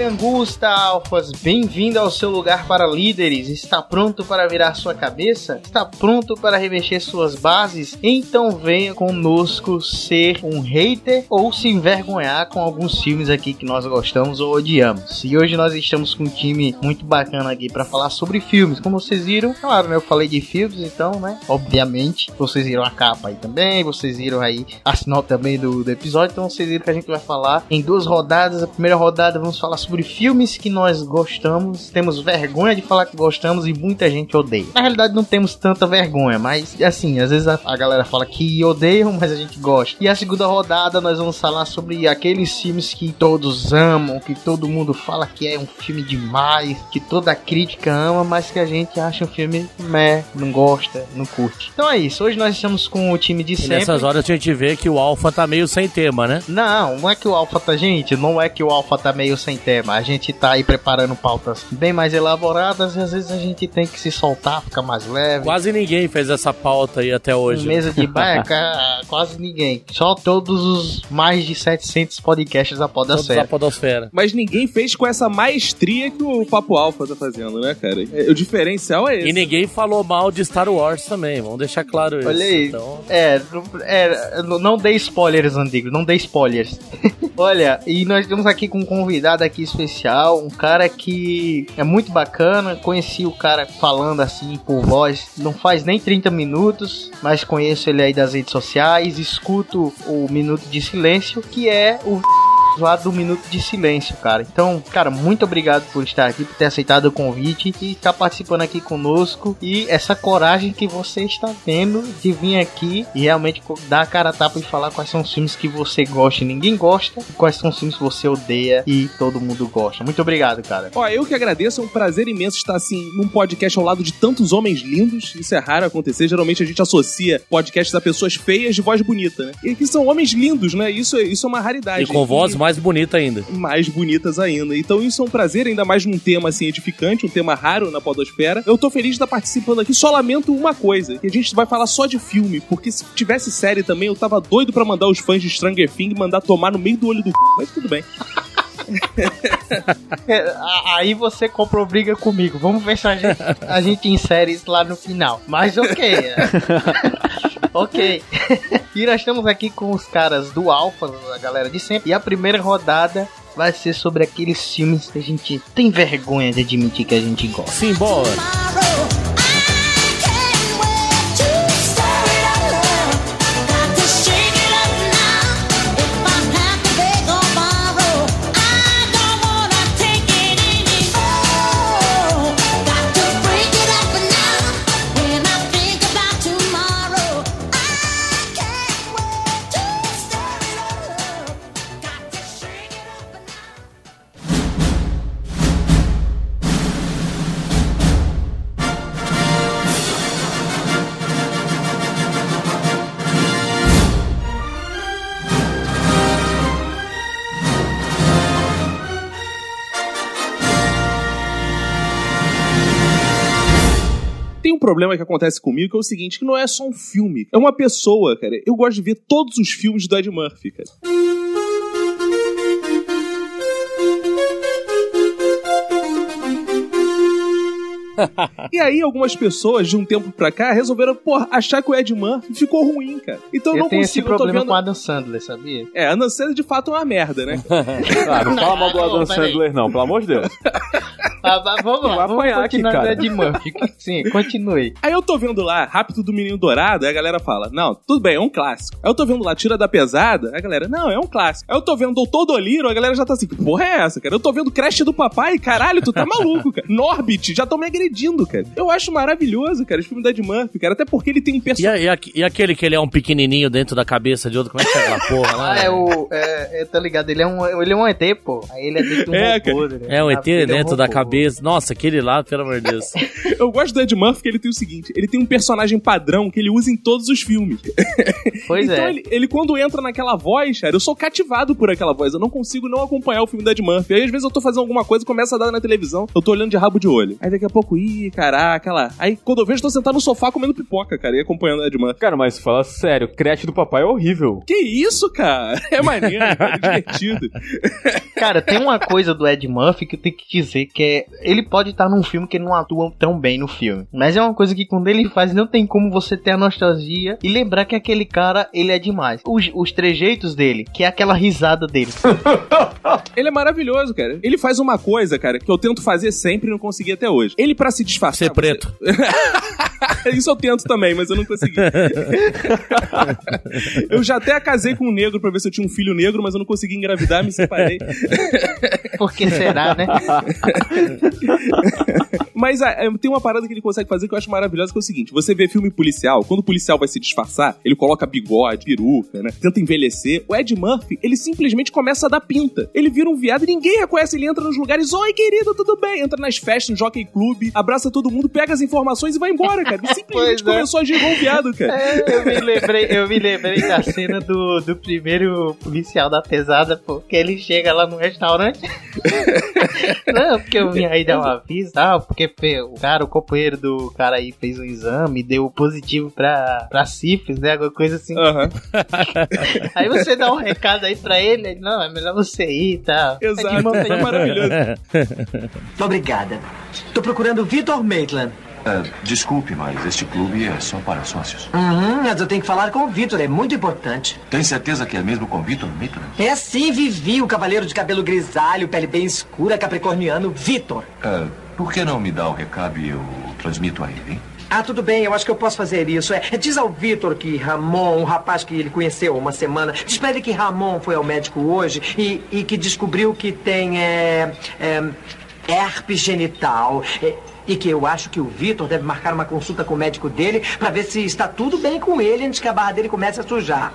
Perangusta, Alfas, bem-vindo ao seu lugar para líderes. Está pronto para virar sua cabeça? Está pronto para revestir suas bases? Então venha conosco ser um hater ou se envergonhar com alguns filmes aqui que nós gostamos ou odiamos. E hoje nós estamos com um time muito bacana aqui para falar sobre filmes. Como vocês viram, claro, né? Eu falei de filmes, então, né? Obviamente, vocês viram a capa aí também, vocês viram aí a sinal também do, do episódio, então vocês viram que a gente vai falar em duas rodadas. A primeira rodada vamos falar sobre filmes que nós gostamos, temos vergonha de falar que gostamos e muita gente odeia. Na realidade não temos tanta vergonha, mas assim, às vezes a, a galera fala que odeiam, mas a gente gosta. E a segunda rodada nós vamos falar sobre aqueles filmes que todos amam, que todo mundo fala que é um filme demais, que toda crítica ama, mas que a gente acha um filme meh, não gosta, não curte. Então é isso, hoje nós estamos com o time de E sempre. nessas horas a gente vê que o Alpha tá meio sem tema, né? Não, não é que o Alpha tá, gente, não é que o Alpha tá meio sem tema. A gente tá aí preparando pautas bem mais elaboradas e às vezes a gente tem que se soltar, ficar mais leve. Quase ninguém fez essa pauta aí até hoje. Mesa de baca, quase ninguém. Só todos os mais de 700 podcasts da Podosfera. podosfera. Mas ninguém fez com essa maestria que o Papo Alfa tá fazendo, né, cara? É, O diferencial é esse. E ninguém falou mal de Star Wars também, vamos deixar claro isso. Olha aí. Então, É, não- é, não- não dê spoilers, Andigo, não dê spoilers. Olha, e nós temos aqui com um convidado aqui especial, um cara que é muito bacana. Conheci o cara falando assim por voz, não faz nem 30 minutos, mas conheço ele aí das redes sociais, escuto o Minuto de Silêncio, que é o lá do Minuto de Silêncio, cara. Então, cara, muito obrigado por estar aqui, por ter aceitado o convite e estar participando aqui conosco. E essa coragem que você está tendo de vir aqui e realmente dar a cara a tapa e falar quais são os filmes que você gosta e ninguém gosta, e quais são os filmes que você odeia e todo mundo gosta. Muito obrigado, cara. Ó, eu que agradeço, é um prazer imenso estar assim num podcast ao lado de tantos homens lindos. Isso é raro acontecer. Geralmente a gente associa podcasts a pessoas feias de voz bonita, né? E aqui são homens lindos, né? Isso, é- isso é uma raridade. e com voz mais bonita ainda. mais bonitas ainda. Então isso é um prazer, ainda mais num tema assim edificante, um tema raro na podosfera. Eu tô feliz de estar participando aqui, só lamento uma coisa, que a gente vai falar só de filme, porque se tivesse série também, eu tava doido pra mandar os fãs de Stranger Things mandar tomar no meio do olho do c... mas tudo bem. É, Aí você comprou briga comigo. Vamos ver se a gente, a gente insere isso lá no final. Mas ok. ok. E nós estamos aqui com os caras do Alpha, a galera de sempre. E a primeira rodada vai ser sobre aqueles filmes que a gente tem vergonha de admitir que a gente gosta. Simbora! Tem problema que acontece comigo que é o seguinte, que não é só um filme, é uma pessoa, cara. Eu gosto de ver todos os filmes do Ed Murphy, cara. E aí, algumas pessoas, de um tempo pra cá, resolveram, porra, achar que o Ed Murphy ficou ruim, cara. Então eu, Eu não tenho esse consigo, eu tô problema vendo... com o Adam Sandler, sabia? É, a Sandler de fato é uma merda, né? Ah, não fala mal do Adam. Sandler, não, pelo amor de Deus. Ah, vamos lá, Vai vamos apanhar aqui, cara. Murphy. Sim, continue. Aí eu tô vendo lá, Rápido do Menino Dourado, aí a galera fala, não, tudo bem, é um clássico. Aí eu tô vendo lá, Tira da Pesada, aí a galera, não, é um clássico. Aí eu tô vendo Doutor Doliro, a galera já tá assim, que porra é essa, cara? Eu tô vendo Crash do Papai, caralho, tu tá maluco, cara. Norbit, já tão me agredindo, cara. Eu acho maravilhoso, cara, esse filme da Ed Murphy, cara, até porque ele tem um E, personagem... a- e a- e aquele que ele é um pequenininho dentro da cabeça de outro, como é que é aquela porra lá? Ah, é o. É, é, tá ligado? Ele é, um, ele é um ET, pô. Aí ele é dentro de um É, robô. né? É um ET Ele dentro um da robô. Cabeça. Nossa, aquele lá, pelo amor de Deus. Eu gosto do Ed Murphy que ele tem o seguinte, ele tem um personagem padrão que ele usa em todos os filmes. Pois então é. ele, ele quando entra naquela voz, cara, eu sou cativado por aquela voz. Eu não consigo não acompanhar o filme do Ed Murphy. Aí às vezes eu tô fazendo alguma coisa, começa a dar na televisão, eu tô olhando de rabo de olho. Aí daqui a pouco, ih, caraca, lá. Aí quando eu vejo, eu tô sentado no sofá comendo pipoca, cara, e acompanhando o Ed Murphy. Cara, mas fala sério, creche do papai é horrível. Que isso, cara? É maneiro, cara, é divertido. Cara, tem uma coisa do Ed Murphy que eu tenho que dizer que é. Ele pode estar num filme que ele não atua tão bem no filme. Mas é uma coisa que quando ele faz, não tem como você ter a nostalgia e lembrar que aquele cara, ele é demais. Os, os trejeitos dele, que é aquela risada dele. Ele é maravilhoso, cara. Ele faz uma coisa, cara, que eu tento fazer sempre e não consegui até hoje. Ele, pra se disfarçar. Ser preto. Isso eu tento também, mas eu não consegui. eu já até casei com um negro pra ver se eu tinha um filho negro, mas eu não consegui engravidar, me separei. Por que será, né? Mas ah, é, tem uma parada que ele consegue fazer que eu acho maravilhosa, que é o seguinte: você vê filme policial, quando o policial vai se disfarçar, ele coloca bigode, peruca, né? Tenta envelhecer. O Ed Murphy, ele simplesmente começa a dar pinta. Ele vira um viado e ninguém reconhece. Ele entra nos lugares, oi, querido, tudo bem? Entra nas festas, no jockey club, abraça todo mundo, pega as informações e vai embora, cara. Ele simplesmente Pois é. começou a agir igual um viado, cara. É, eu me lembrei, eu me lembrei da cena do, do primeiro policial da pesada, pô, que ele chega lá no restaurante. Não, porque eu vim aí um aviso, tal, porque pê, o cara, o companheiro do cara aí fez um exame, deu positivo pra, pra sífilis, né? Alguma coisa assim. Aham. Aí você dá um recado aí pra ele, ele, não, é melhor você ir e tal. Exato. Aí. É maravilhoso. Obrigada. Tô procurando Vitor Maitland. Ah, desculpe, mas este clube é só para sócios. Uhum, mas eu tenho que falar com o Vitor, é muito importante. Tem certeza que é mesmo com Vitor Maitland? É sim, Vivi, o cavaleiro de cabelo grisalho, pele bem escura, capricorniano, Vitor. Ah, por que não me dá o recado e eu transmito a ele, hein? Ah, tudo bem, eu acho que eu posso fazer isso. É, diz ao Vitor que Ramon, um rapaz que ele conheceu há uma semana, diz pra ele que Ramon foi ao médico hoje e, e que descobriu que tem é, é, herpes genital. É, e que eu acho que o Vitor deve marcar uma consulta com o médico dele pra ver se está tudo bem com ele antes que a barra dele comece a sujar.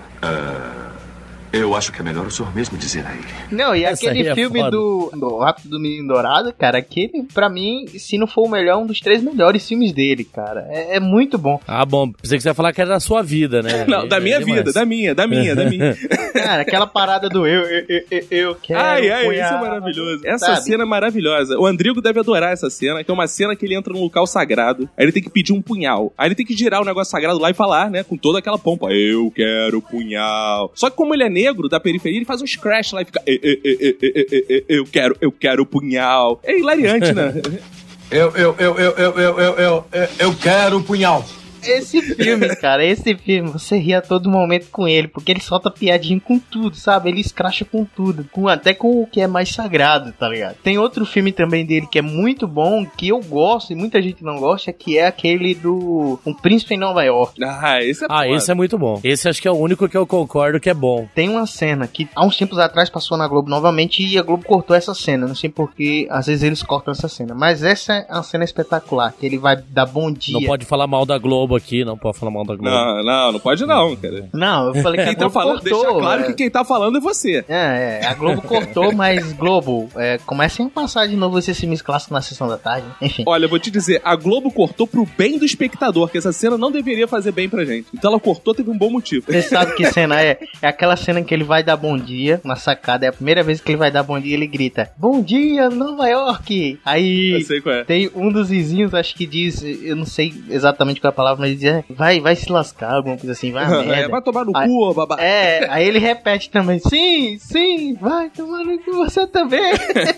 Eu acho que é melhor o senhor mesmo dizer a ele. Não, e Essa aquele é filme foda. do, do Rápido do Menino Dourado, cara, aquele, pra mim, se não for o melhor, um dos três melhores filmes dele, cara. É, é muito bom. Ah, bom. Pensei que você ia falar que era da sua vida, né? Não, da É minha demais. vida, da minha, da minha, da minha. Cara, aquela parada do eu, eu, eu, eu, eu quero. Ai, ai, isso punhar, é maravilhoso. Essa sabe? cena é maravilhosa. O Andrigo deve adorar essa cena, que é uma cena que ele entra num local sagrado, aí ele tem que pedir um punhal. Aí ele tem que girar o negócio sagrado lá e falar, né, com toda aquela pompa, eu quero punhal. Só que como ele é negro, da periferia, ele faz um scratch lá e fica, "E, e, e, e, e, e, e, eu quero, eu quero punhal. É hilariante, né? Eu, eu, eu, eu, eu, eu, eu, eu, eu quero o punhal. Esse filme, cara, esse filme, você ri a todo momento com ele, porque ele solta piadinha com tudo, sabe? Ele escracha com tudo, com, até com o que é mais sagrado, tá ligado? Tem outro filme também dele que é muito bom, que eu gosto e muita gente não gosta, que é aquele do Um Príncipe em Nova York. Ah, esse é Ah, esse é muito bom. Esse acho que é o único que eu concordo que é bom. Tem uma cena que há uns tempos atrás passou na Globo novamente e a Globo cortou essa cena. Não sei porque às vezes eles cortam essa cena. Mas essa é uma cena espetacular. Que ele vai dar bom dia. Não pode falar mal da Globo aqui, não pode falar mal da Globo. Não, não, não pode não, cara. Não, eu falei que a Quem tá Globo falando, cortou. deixa claro é. que quem tá falando é você. É, é, a Globo cortou, mas Globo, é, comecem a passar de novo esses filmes clássicos na sessão da tarde. Enfim. Olha, eu vou te dizer, a Globo cortou pro bem do espectador, que essa cena não deveria fazer bem pra gente. Então ela cortou, teve um bom motivo. Você sabe que cena é? É aquela cena em que ele vai dar bom dia na sacada. É a primeira vez que ele vai dar bom dia ele grita: Bom dia, Nova York! Aí Eu sei qual é. tem um dos vizinhos, acho que diz, eu não sei exatamente qual é a palavra, mas é, vai, vai se lascar, alguma coisa assim, vai a É, merda. vai tomar no Aí- cu, babá. É, aí ele repete também, sim, sim, vai tomar no cu você também.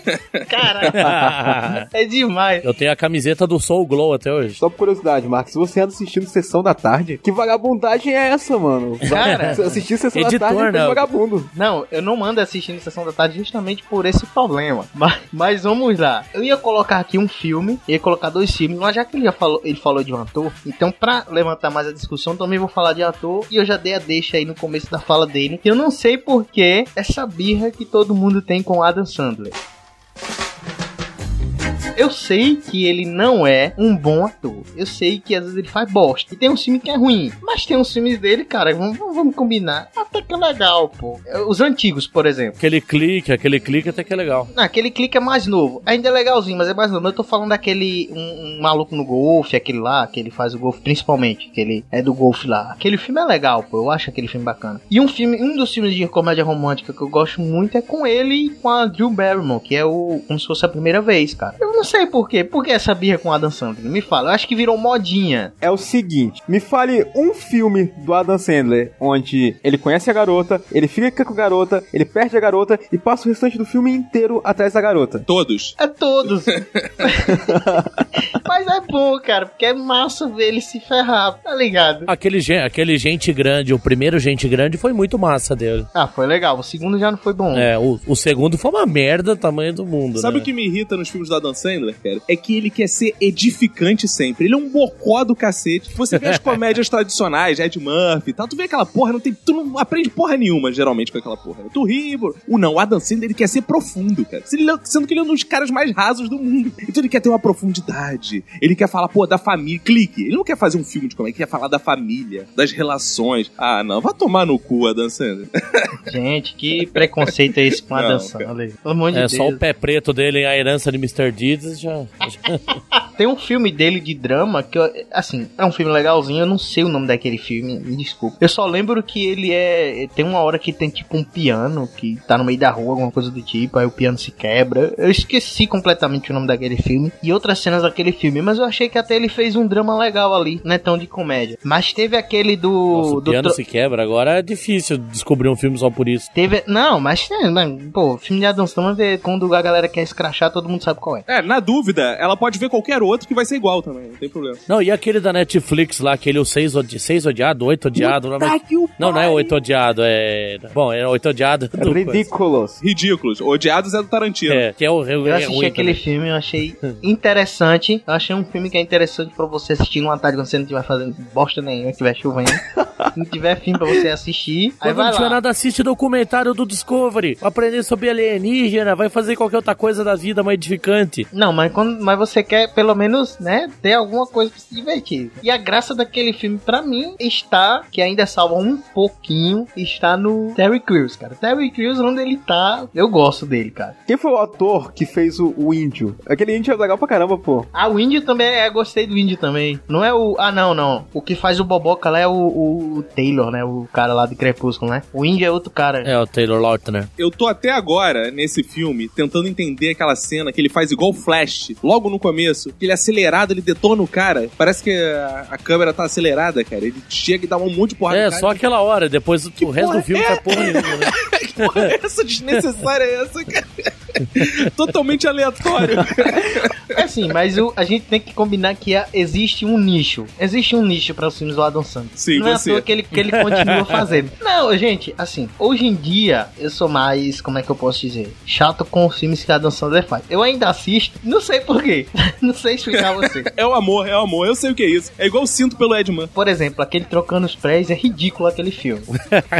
Cara, é demais. Eu tenho a camiseta do Soul Glow até hoje. Só por curiosidade, Marcos, se você anda assistindo Sessão da Tarde, que vagabundagem é essa, mano? Cara, assistir Sessão editor, da Tarde é né? coisa vagabundo. Não, eu não mando assistindo Sessão da Tarde justamente por esse problema. Mas, mas vamos lá. Eu ia colocar aqui um filme, ia colocar dois filmes, mas já que ele já falou, ele falou de um ator, então pra levantar mais a discussão, também vou falar de ator e eu já dei a deixa aí no começo da fala dele. Eu não sei por que essa birra que todo mundo tem com Adam Sandler. Eu sei que ele não é um bom ator. Eu sei que às vezes ele faz bosta. E tem um filme que é ruim. Mas tem uns filmes dele, cara, vamos, vamos combinar. Até que é legal, pô. Os antigos, por exemplo. Aquele clique, aquele clique até que é legal. Não, aquele clique é mais novo. Ainda é legalzinho, mas é mais novo. Eu tô falando daquele. Um, um maluco no golfe, aquele lá, que ele faz o golfe principalmente. Que ele é do golfe lá. Aquele filme é legal, pô. Eu acho aquele filme bacana. E um filme, um dos filmes de comédia romântica que eu gosto muito é com ele e com a Drew Barrymore, que é o. Como se fosse a primeira vez, cara. Eu não sei por quê. Por que essa birra com Adam Sandler? Me fala. Eu acho que virou modinha. É o seguinte, me fale um filme do Adam Sandler onde ele conhece a garota, ele fica com a garota, ele perde a garota e passa o restante do filme inteiro atrás da garota. Todos. É todos. Mas é bom, cara, porque é massa ver ele se ferrar, tá ligado? Aquele, aquele Gente Grande, o primeiro Gente Grande foi muito massa dele. Ah, foi legal. O segundo já não foi bom. É, o, o segundo foi uma merda tamanho do mundo, Sabe né? o que me irrita nos filmes do Adam Sandler, cara? É que ele quer ser edificante sempre. Ele é um bocó do cacete. Você vê as comédias tradicionais, Ed Murphy e tal, tu vê aquela porra, não tem, tu não aprende porra nenhuma, geralmente, com aquela porra. Tu ri. O não, o Adam Sandler, ele quer ser profundo, cara. Ele- Sendo que ele é um dos caras mais rasos do mundo. Então ele quer ter uma profundidade. Ele quer falar, pô, da família. Clique. Ele não quer fazer um filme de comédia, ele quer falar da família, das relações. Ah, não, vai tomar no cu, Adam Sandler. Gente, que preconceito é esse com a Não, Dan Sandler? Pelo amor de É, Deus. só o pé preto dele, a herança de Mr. Deeds já. Tem um filme dele de drama que, eu, assim, é um filme legalzinho. Eu não sei o nome daquele filme, me desculpa. Eu só lembro que ele é. Tem uma hora que tem tipo um piano que tá no meio da rua, alguma coisa do tipo. Aí o piano se quebra. Eu esqueci completamente o nome daquele filme e outras cenas daquele filme. Mas eu achei que até ele fez um drama legal ali, não é tão de comédia. Mas teve aquele do. Nossa, o do piano tro- se quebra. Agora é difícil descobrir um filme só por isso. Teve. Não, mas. é, mas, Pô, filme de Adam Sandler, quando a galera quer escrachar, todo mundo sabe qual é. É, na dúvida, ela pode ver qualquer outro que vai ser igual também, não tem problema. Não, e aquele da Netflix lá, aquele o seis, odi seis odiado, oito odiado. Não, mas- não, não é oito odiado, é. Bom, é oito odiado. É do- Ridículos. Ridículos. Odiados é do Tarantino. É, que é o. É, Eu é assisti ruim aquele também. filme, eu achei interessante. Eu achei um filme que é interessante pra você assistir numa tarde quando você não estiver fazendo bosta nenhuma, estiver chovendo. não tiver fim pra você assistir. Aí Quando vai não tiver lá. nada, assiste documentário do Discovery. Vai aprender sobre alienígena, vai fazer qualquer outra coisa da vida mais edificante. Não, mas, quando, mas você quer pelo menos, né, ter alguma coisa pra se divertir. E a graça daquele filme, pra mim, está, que ainda salva um pouquinho, está no Terry Crews, cara. Terry Crews, onde ele tá, eu gosto dele, cara. Quem foi o ator que fez o, o índio? Aquele índio é legal pra caramba, pô. Ah, o índio também, é, gostei do índio também. Não é o. Ah, não, não. O que faz o Boboca lá é o, o Taylor, né? O cara lá de Crepúsculo, né? O índio é outro cara. É, o Taylor Lautner. Eu tô até agora, nesse filme, tentando entender aquela cena que ele faz igual o Flash, logo no começo, que ele é acelerado, ele detona o cara. Parece que a, a câmera tá acelerada, cara. Ele chega e dá um monte de porrada. É, no cara. só aquela hora, depois o resto do filme é? faz porra nenhuma, né? Que porra é essa desnecessária é essa, cara? Totalmente aleatório. É assim, mas o- a gente tem que combinar que há- existe um nicho. Existe um nicho para os filmes do Adam Sandler. Sim, Não é à você. toa que ele, que ele continua fazendo. Não, gente, assim, hoje em dia eu sou mais, como é que eu posso dizer? Chato com os filmes que Adam Sandler faz. Eu ainda assisto, não sei porquê. não sei explicar a você. É o amor, é o amor. Eu sei o que é isso. É igual sinto pelo Edman. Por exemplo, aquele Trocando os Prés é ridículo aquele filme.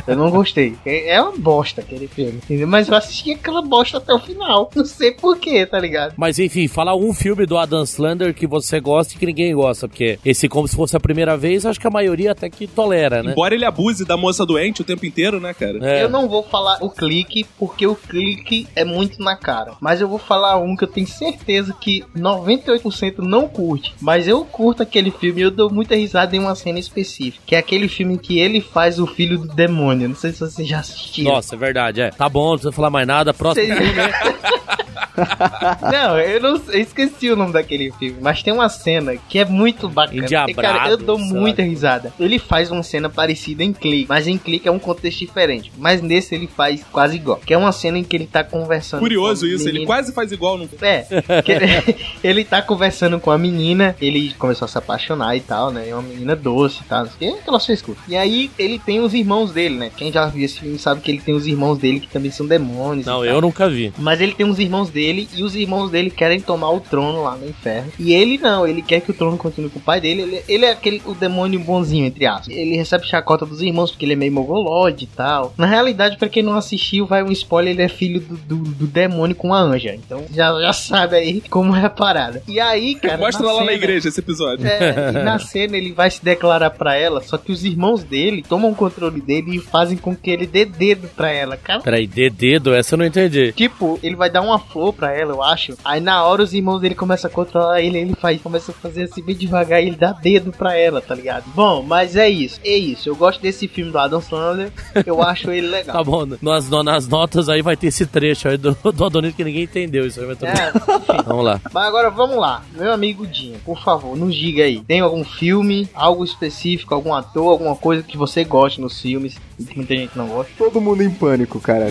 Eu não gostei. É é uma bosta aquele filme. Entendeu? Mas eu assisti aquela bosta até o final. Não sei porquê, tá ligado? Mas enfim, fala um filme do Adam Sandler que você gosta e que ninguém gosta, porque esse, como se fosse a primeira vez, acho que a maioria até que tolera, né? Embora ele abuse da moça doente o tempo inteiro, né, cara? É. Eu não vou falar o clique, porque o clique é muito na cara. Mas eu vou falar um que eu tenho certeza que 98% não curte. Mas eu curto aquele filme e eu dou muita risada em uma cena específica. Que é aquele filme que ele faz o filho do demônio. Não sei se você já assistiu. Nossa, é verdade, é. Tá bom, não precisa falar mais nada. Próximo filme é Não, eu não eu esqueci o nome daquele filme, mas tem uma cena que é muito bacana. Endiabrado, E, cara, eu dou sabe? muita risada. Ele faz uma cena parecida em Clique, mas em Clique é um contexto diferente. Mas nesse ele faz quase igual. Que é uma cena em que ele tá conversando. Curioso isso, ele menina. quase faz igual no. É, que ele, ele tá conversando com a menina, ele começou a se apaixonar e tal, né? É uma menina doce e tal, não sei o que, aquela sua escuta. E aí ele tem os irmãos dele, né? Quem já viu esse filme sabe que ele tem os irmãos dele que também são demônios. Não, e tal. eu nunca vi. Mas ele tem uns irmãos dele e os irmãos dele querem tomar o trono lá no inferno. E ele não, ele quer que o trono continue com o pai dele. Ele, ele é aquele o demônio bonzinho, entre aspas. Ele recebe chacota dos irmãos porque ele é meio mogolode e tal. Na realidade, pra quem não assistiu, vai um spoiler: ele é filho do, do, do demônio com a anja. Então já, já sabe aí como é a parada. E aí, cara. Mostra lá na cena- igreja esse episódio. é, e na cena ele vai se declarar pra ela, só que os irmãos dele tomam o controle dele e fazem com que ele dê dedo pra ela, cara. Peraí, dê dedo? Essa eu não entendi. Tipo, ele vai dar uma flor pra ela, eu acho. Aí na hora os irmãos dele começam a controlar ele, ele faz, começa a fazer assim bem devagar e ele dá dedo pra ela, tá ligado? Bom, mas é isso, é isso. Eu gosto desse filme do Adam Sandler, eu acho ele legal. Tá bom, nas, nas notas aí vai ter esse trecho aí do, do Adonito que ninguém entendeu. Isso aí vai ter... É, enfim. Vamos lá. Mas agora vamos lá, meu amigo Dinho, por favor, nos diga aí. Tem algum filme, algo específico, algum ator, alguma coisa que você goste nos filmes e que muita gente não gosta? Todo mundo em pânico, cara.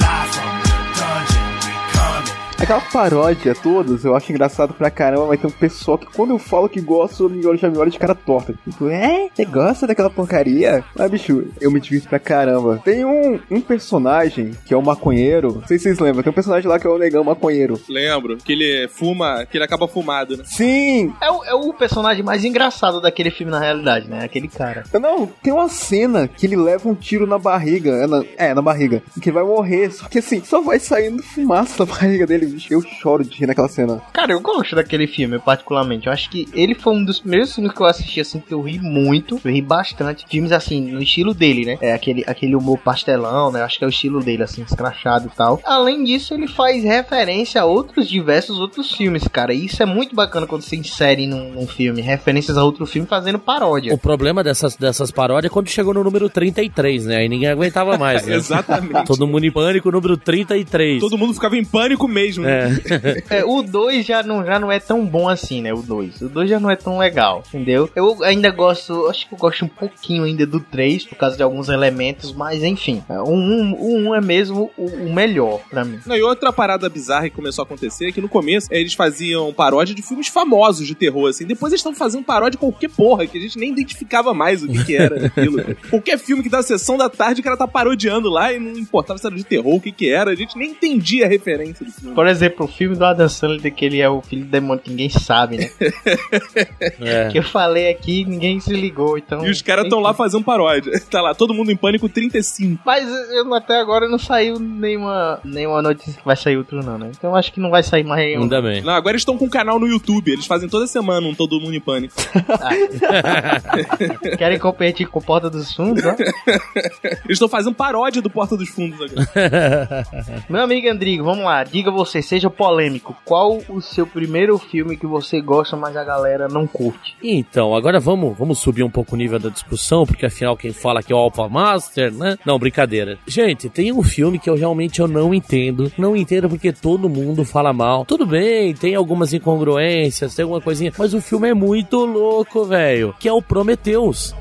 Aquela paródia todas, eu acho engraçado pra caramba, mas tem um pessoal que quando eu falo que gosto, me olha, já me olha de cara torta. Tipo, é? Você gosta daquela porcaria? Ah, bicho, eu me divirto pra caramba. Tem um, um personagem que é o maconheiro, não sei se vocês lembram, tem um personagem lá que é o negão maconheiro. Lembro que ele fuma, que ele acaba fumado, né? Sim! É o, é o personagem mais engraçado daquele filme na realidade, né? Aquele cara. Não, tem uma cena que ele leva um tiro na barriga. É, na, é, na barriga. E que vai morrer. Só que assim, só vai saindo fumaça da barriga dele, Eu choro de rir naquela cena. Cara, eu gosto daquele filme, particularmente. Eu acho que ele foi um dos primeiros filmes que eu assisti, assim, que eu ri muito. Eu ri bastante. Filmes, assim, no estilo dele, né? É aquele, aquele humor pastelão, né? Eu acho que é o estilo dele, assim, escrachado e tal. Além disso, ele faz referência a outros diversos outros filmes, cara. E isso é muito bacana quando se insere num, num filme. Referências a outro filme fazendo paródia. O problema dessas, dessas paródias é quando chegou no número 33, né? Aí ninguém aguentava mais, né? Exatamente. Todo mundo em pânico, número 33. Todo mundo ficava em pânico mesmo. É. É, o 2 já não, já não é tão bom assim, né? O 2. O 2 já não é tão legal, entendeu? Eu ainda gosto, acho que eu gosto um pouquinho ainda do 3, por causa de alguns elementos, mas enfim. é, O 1 um, o um é mesmo o, o melhor pra mim. Não, e outra parada bizarra que começou a acontecer é que no começo eles faziam paródia de filmes famosos de terror, assim. Depois eles estão fazendo paródia de qualquer porra, que a gente nem identificava mais o que, que era aquilo. qualquer filme que dá sessão da tarde, o cara tá parodiando lá e não importava se era de terror, o que que era. A gente nem entendia a referência do filme. Por exemplo, o filme do Adam Sandler, que ele é o filho do demônio que ninguém sabe, né? É. Que eu falei aqui, ninguém se ligou, então... E os caras estão lá fazendo paródia. Tá lá, todo mundo em pânico 35. Mas eu, até agora não saiu nenhuma, nenhuma notícia que vai sair outro não, né? Então eu acho que não vai sair mais nenhum. Ainda bem. Não, agora eles estão com um canal no YouTube. Eles fazem toda semana um Todo Mundo em Pânico. Querem competir com Porta dos Fundos, ó? Eles estão fazendo paródia do Porta dos Fundos agora. Meu amigo Andrigo, vamos lá. Diga você, seja polêmico. Qual o seu primeiro filme que você gosta, mas a galera não curte? Então, agora vamos, vamos subir um pouco o nível da discussão, porque afinal quem fala aqui é o Alpha Master, né? Não, brincadeira. Gente, tem um filme que eu realmente eu não entendo. Não entendo porque todo mundo fala mal. Tudo bem, tem algumas incongruências, tem alguma coisinha, mas o filme é muito louco, velho. Que é o Prometheus.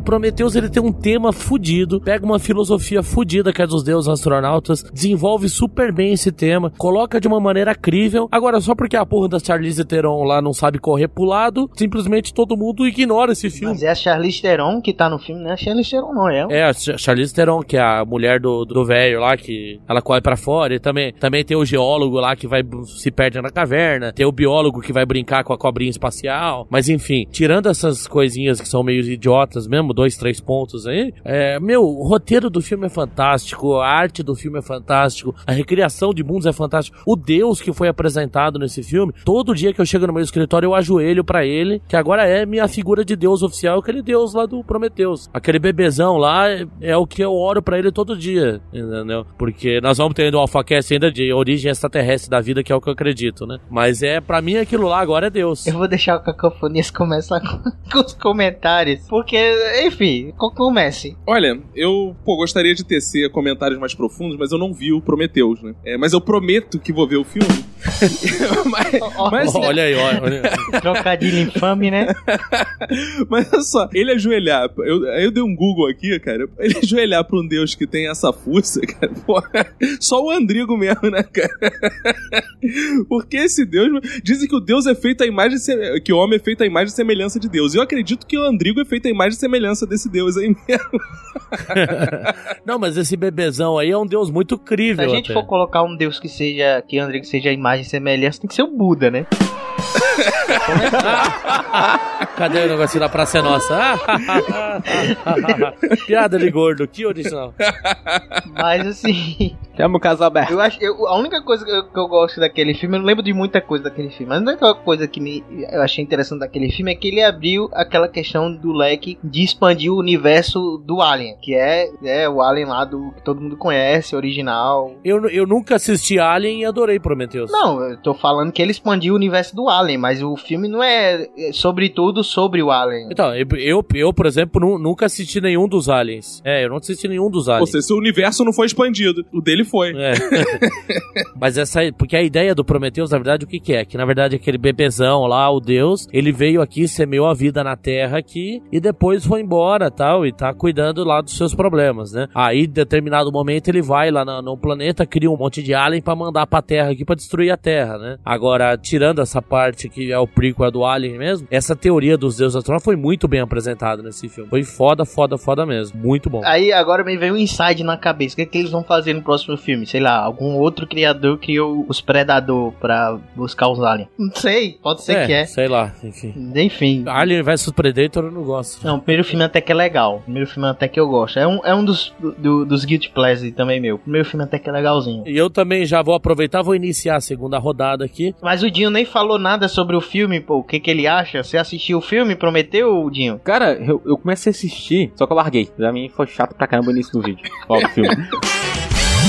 O Prometheus ele tem um tema fudido, pega uma filosofia fudida que é dos deuses astronautas, desenvolve super bem esse tema, coloca de uma maneira crível. Agora, só porque a porra da Charlize Theron lá não sabe correr pro lado, simplesmente todo mundo ignora esse filme. Mas é a Charlize Theron que tá no filme, não é a Charlize Theron, não, é? É, a Ch- Charlize Theron, que é a mulher do do velho lá, que ela corre pra fora. E também, também tem o geólogo lá que vai se perde na caverna. Tem o biólogo que vai brincar com a cobrinha espacial. Mas enfim, tirando essas coisinhas que são meio idiotas mesmo, dois, três pontos aí. É, meu, o roteiro do filme é fantástico, a arte do filme é fantástico, a recriação de mundos é fantástico. O Deus que foi apresentado nesse filme, todo dia que eu chego no meu escritório eu ajoelho pra ele, que agora é minha figura de Deus oficial, aquele Deus lá do Prometheus. Aquele bebezão lá é, é o que eu oro pra ele todo dia, entendeu? Porque nós vamos ter no AlphaCast ainda de origem extraterrestre da vida, que é o que eu acredito, né? Mas é, pra mim, aquilo lá agora é Deus. Eu vou deixar o Cacofonias começar com, com os comentários. Porque enfim, co- comece. Olha, eu pô, gostaria de tecer comentários mais profundos, mas eu não vi o Prometheus, né? É, mas eu prometo que vou ver o filme. mas, mas, Olha aí, olha. olha. Trocadilho infame, né? mas olha só, ele ajoelhar. Eu, eu dei um Google aqui, cara. Ele ajoelhar pra um deus que tem essa força, cara. Pô, só o Andrigo mesmo, né, cara? Porque esse deus. Dizem que o deus é feito à imagem. Que o homem é feito à imagem e semelhança de Deus. E eu acredito que o Andrigo é feito à imagem e semelhança desse deus aí mesmo. Não, mas esse bebezão aí é um deus muito Se a crível. gente até. for colocar um deus que seja, que André que seja a imagem e semelhança, tem que ser o Buda, né? Cadê o negocinho da Praça é Nossa? Piada de gordo, que original. Mas assim, Chama o caso aberto. eu acho, eu- a única coisa que eu, que eu gosto daquele filme, eu não lembro de muita coisa daquele filme, mas a única coisa que me, eu achei interessante daquele filme é que ele abriu aquela questão do leque de expandir o universo do Alien, que é, é o Alien lá do que todo mundo conhece, original. Eu, eu nunca assisti Alien e adorei Prometheus. Não, eu tô falando que ele expandiu o universo do Alien, mas o filme não é, é sobretudo sobre o Alien. Então, eu, eu, eu, por exemplo, nu- nunca assisti nenhum dos Aliens. É, eu não assisti nenhum dos Ou Aliens. seja, seu universo não foi expandido. O dele foi. É. Mas essa. Porque a ideia do Prometheus, na verdade, o que, que é? Que na verdade aquele bebezão lá, o Deus, ele veio aqui, semeou a vida na Terra aqui e depois foi embora tal. E tá cuidando lá dos seus problemas, né? Aí, em determinado momento, ele vai lá no, no planeta, cria um monte de alien pra mandar pra Terra aqui pra destruir a Terra, né? Agora, tirando essa parte que é o prequel do Alien mesmo, essa teoria dos deuses astronautas foi muito bem apresentada nesse filme. Foi foda, foda, foda mesmo. Muito bom. Aí agora me veio um insight na cabeça. O que, é que eles vão fazer no próximo filme? Sei lá, algum outro criador criou os Predador pra buscar os aliens. Não sei, pode ser que é. sei lá, enfim. Enfim. Alien vs Predator eu não gosto. Não, o primeiro filme até que é legal. O primeiro filme até que eu gosto. É um, é um dos, do- dos Guilty Pleasure também meu. O primeiro filme até que é legalzinho. E eu também já vou aproveitar, vou iniciar a segunda rodada aqui. Mas o Dinho nem falou nada sobre o filme, pô. O que, que ele acha? Você assistiu o filme? Prometeu, Dinho? Cara, eu, eu comecei a assistir, só que eu larguei. Pra mim foi chato pra caramba o início do vídeo. Ó, do filme.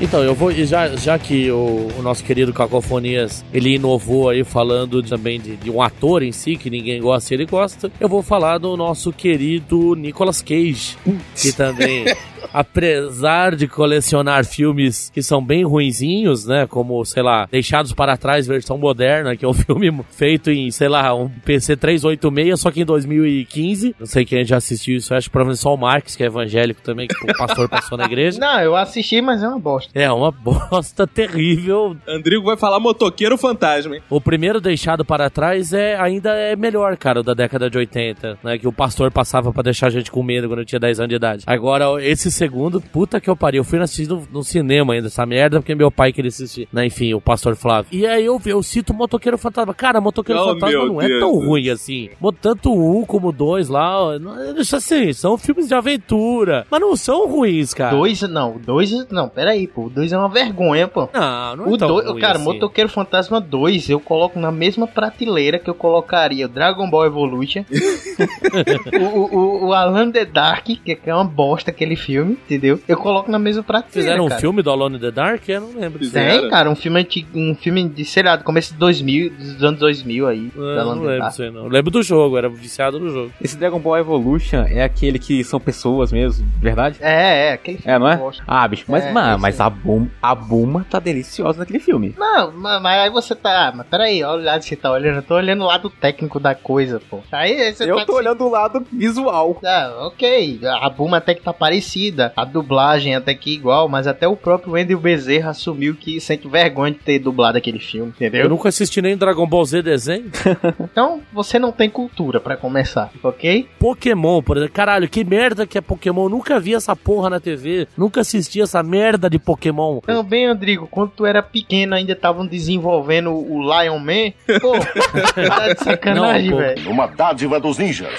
Então, eu vou, já, já que o, o nosso querido Cacofonias, ele inovou aí falando também de, de um ator em si, que ninguém gosta e ele gosta, eu vou falar do nosso querido Nicolas Cage, que também, apesar de colecionar filmes que são bem ruinzinhos, né, como, sei lá, Deixados para Trás, versão moderna, que é um filme feito em, sei lá, um PC 386, só que em 2015, não sei quem já assistiu isso, acho que provavelmente só o Marques, que é evangélico também, que o pastor passou na igreja. Não, eu assisti, mas é uma bosta. É uma bosta terrível. Andrigo vai falar motoqueiro fantasma, hein? O primeiro deixado para trás é ainda é melhor, cara, o da década de 80, né? Que o pastor passava pra deixar a gente com medo quando eu tinha 10 anos de idade. Agora, esse segundo, puta que eu pariu. Eu fui assistir no, no cinema ainda, essa merda, porque meu pai queria assistir. Né? Enfim, o pastor Flávio. E aí eu, eu cito Motoqueiro Fantasma. Cara, Motoqueiro Oh, Fantasma não é Deus. tão ruim assim. Tanto o um como o dois lá, assim, são filmes de aventura. Mas não são ruins, cara. Dois, não, dois, não, peraí, pô. O dois é uma vergonha, pô. Não, não é O tão dois, ruim cara, assim. Motoqueiro Fantasma 2 eu coloco na mesma prateleira que eu colocaria o Dragon Ball Evolution, o, o, o, Alan the Dark, que é uma bosta aquele filme, entendeu? Eu coloco na mesma prateleira. Fizeram um cara. filme do Alone in the Dark? Eu não lembro. Fizeram. Tem, cara, um filme antigo, um filme de, sei lá, do começo de 2000, dos anos 2000 aí. Eu não lembro disso aí, não. Eu lembro do jogo, era viciado no jogo. Esse Dragon Ball Evolution é aquele que são pessoas mesmo, verdade? É, é, aquele filme É, não é? Ah, bicho, mas, É, mas, esse mas. A, Buma, a Buma tá deliciosa naquele filme. Não, ma- mas aí você tá. Mas peraí, olha o lado que você tá olhando. Eu tô olhando o lado técnico da coisa, pô. Aí você Eu tá tô olhando o lado visual. Ah, ok. A Buma até que tá parecida. A dublagem até que igual, mas até o próprio Wendel Bezerra assumiu que sente vergonha de ter dublado aquele filme, Eu entendeu? nunca assisti nem Dragon Ball Z desenho. Então você não tem cultura pra começar, ok? Pokémon, por exemplo. Caralho, que merda que é Pokémon. Eu nunca vi essa porra na TV. Nunca assisti essa merda de Pokémon. Também, Andrigo, quando tu era pequeno ainda estavam desenvolvendo o Lion Man. Pô, tá de sacanagem, velho. Uma dádiva dos ninjas.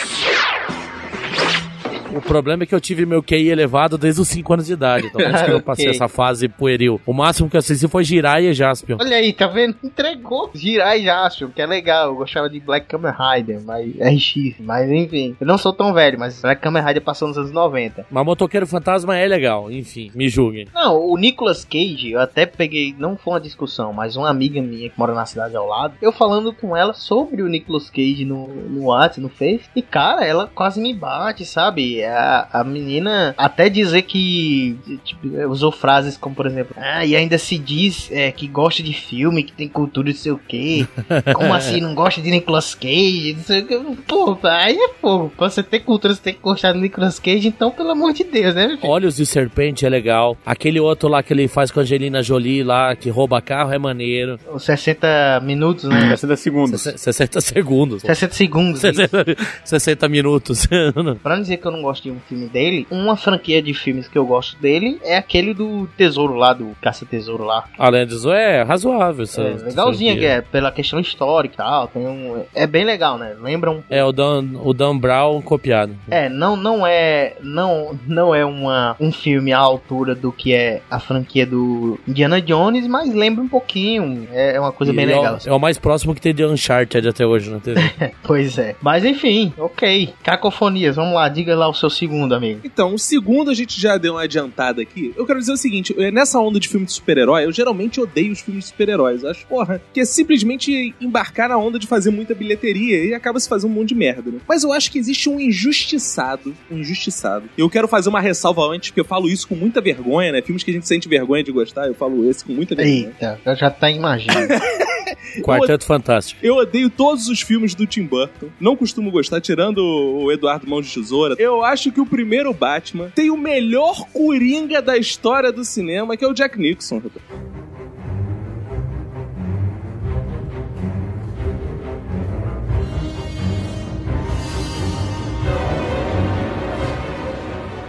O problema é que eu tive meu QI elevado desde os 5 anos de idade. Então, acho que eu passei essa fase pueril. O máximo que eu assisti foi Jirai e Jaspion. Olha aí, tá vendo? Entregou. Girar e Jaspion, que é legal. Eu gostava de Black Kamen Rider, mas RX. Mas enfim, eu não sou tão velho, mas Black Kamen Rider passou nos anos 90. Mas Motoqueiro Fantasma é legal, enfim, me julguem. Não, o Nicolas Cage, eu até peguei, não foi uma discussão, mas uma amiga minha que mora na cidade ao lado, eu falando com ela sobre o Nicolas Cage no, no WhatsApp, no Face, e cara, ela quase me bate, sabe? A, a menina até dizer que tipo, usou frases como, por exemplo, ah, e ainda se diz é, que gosta de filme, que tem cultura de sei o quê. Como assim, não gosta de Nicolas Cage? Não sei o quê. Pô, aí é fogo. Pra você ter cultura, você tem que gostar de Nicolas Cage, então, pelo amor de Deus, né, filho? Olhos de Serpente é legal. Aquele outro lá que ele faz com a Angelina Jolie lá, que rouba carro, é maneiro. Os 60 minutos, né? 60 segundos. 60 segundos. 60 segundos. 60, 60 minutos. Pra não dizer que eu não gosto de um filme dele, uma franquia de filmes que eu gosto dele é aquele do Tesouro lá, do Caça-Tesouro lá. Além disso, é razoável. Essa, É, legalzinha que é, pela questão histórica e tal. Tem um, é bem legal, né? Lembra um. É o Dan, o Dan Brown copiado. É, não, não é. Não, não é uma, um filme à altura do que é a franquia do Indiana Jones, mas lembra um pouquinho. É uma coisa bem E é o- legal. assim. É o mais próximo que tem de Uncharted até hoje na TV. Pois é. Mas enfim, ok. Cacofonias, vamos lá, diga lá o seu segundo, amigo. Então, o segundo a gente já deu uma adiantada aqui. Eu quero dizer o seguinte: eh, nessa onda de filme de super-herói, eu geralmente odeio os filmes de super-heróis. Eu Acho, porra, que é simplesmente embarcar na onda de fazer muita bilheteria e acaba se fazendo um monte de merda, né? Mas eu acho que existe um injustiçado. Um injustiçado. Eu quero fazer uma ressalva antes, porque eu falo isso com muita vergonha, né? Filmes que a gente sente vergonha de gostar, eu falo esse com muita vergonha. Eita, eu já tá imaginando. Quarteto Fantástico. Eu odeio todos os filmes do Tim Burton. Não costumo gostar, tirando o Eduardo Mão de Tesoura. Eu acho que o primeiro Batman tem o melhor coringa da história do cinema, que é o Jack Nicholson.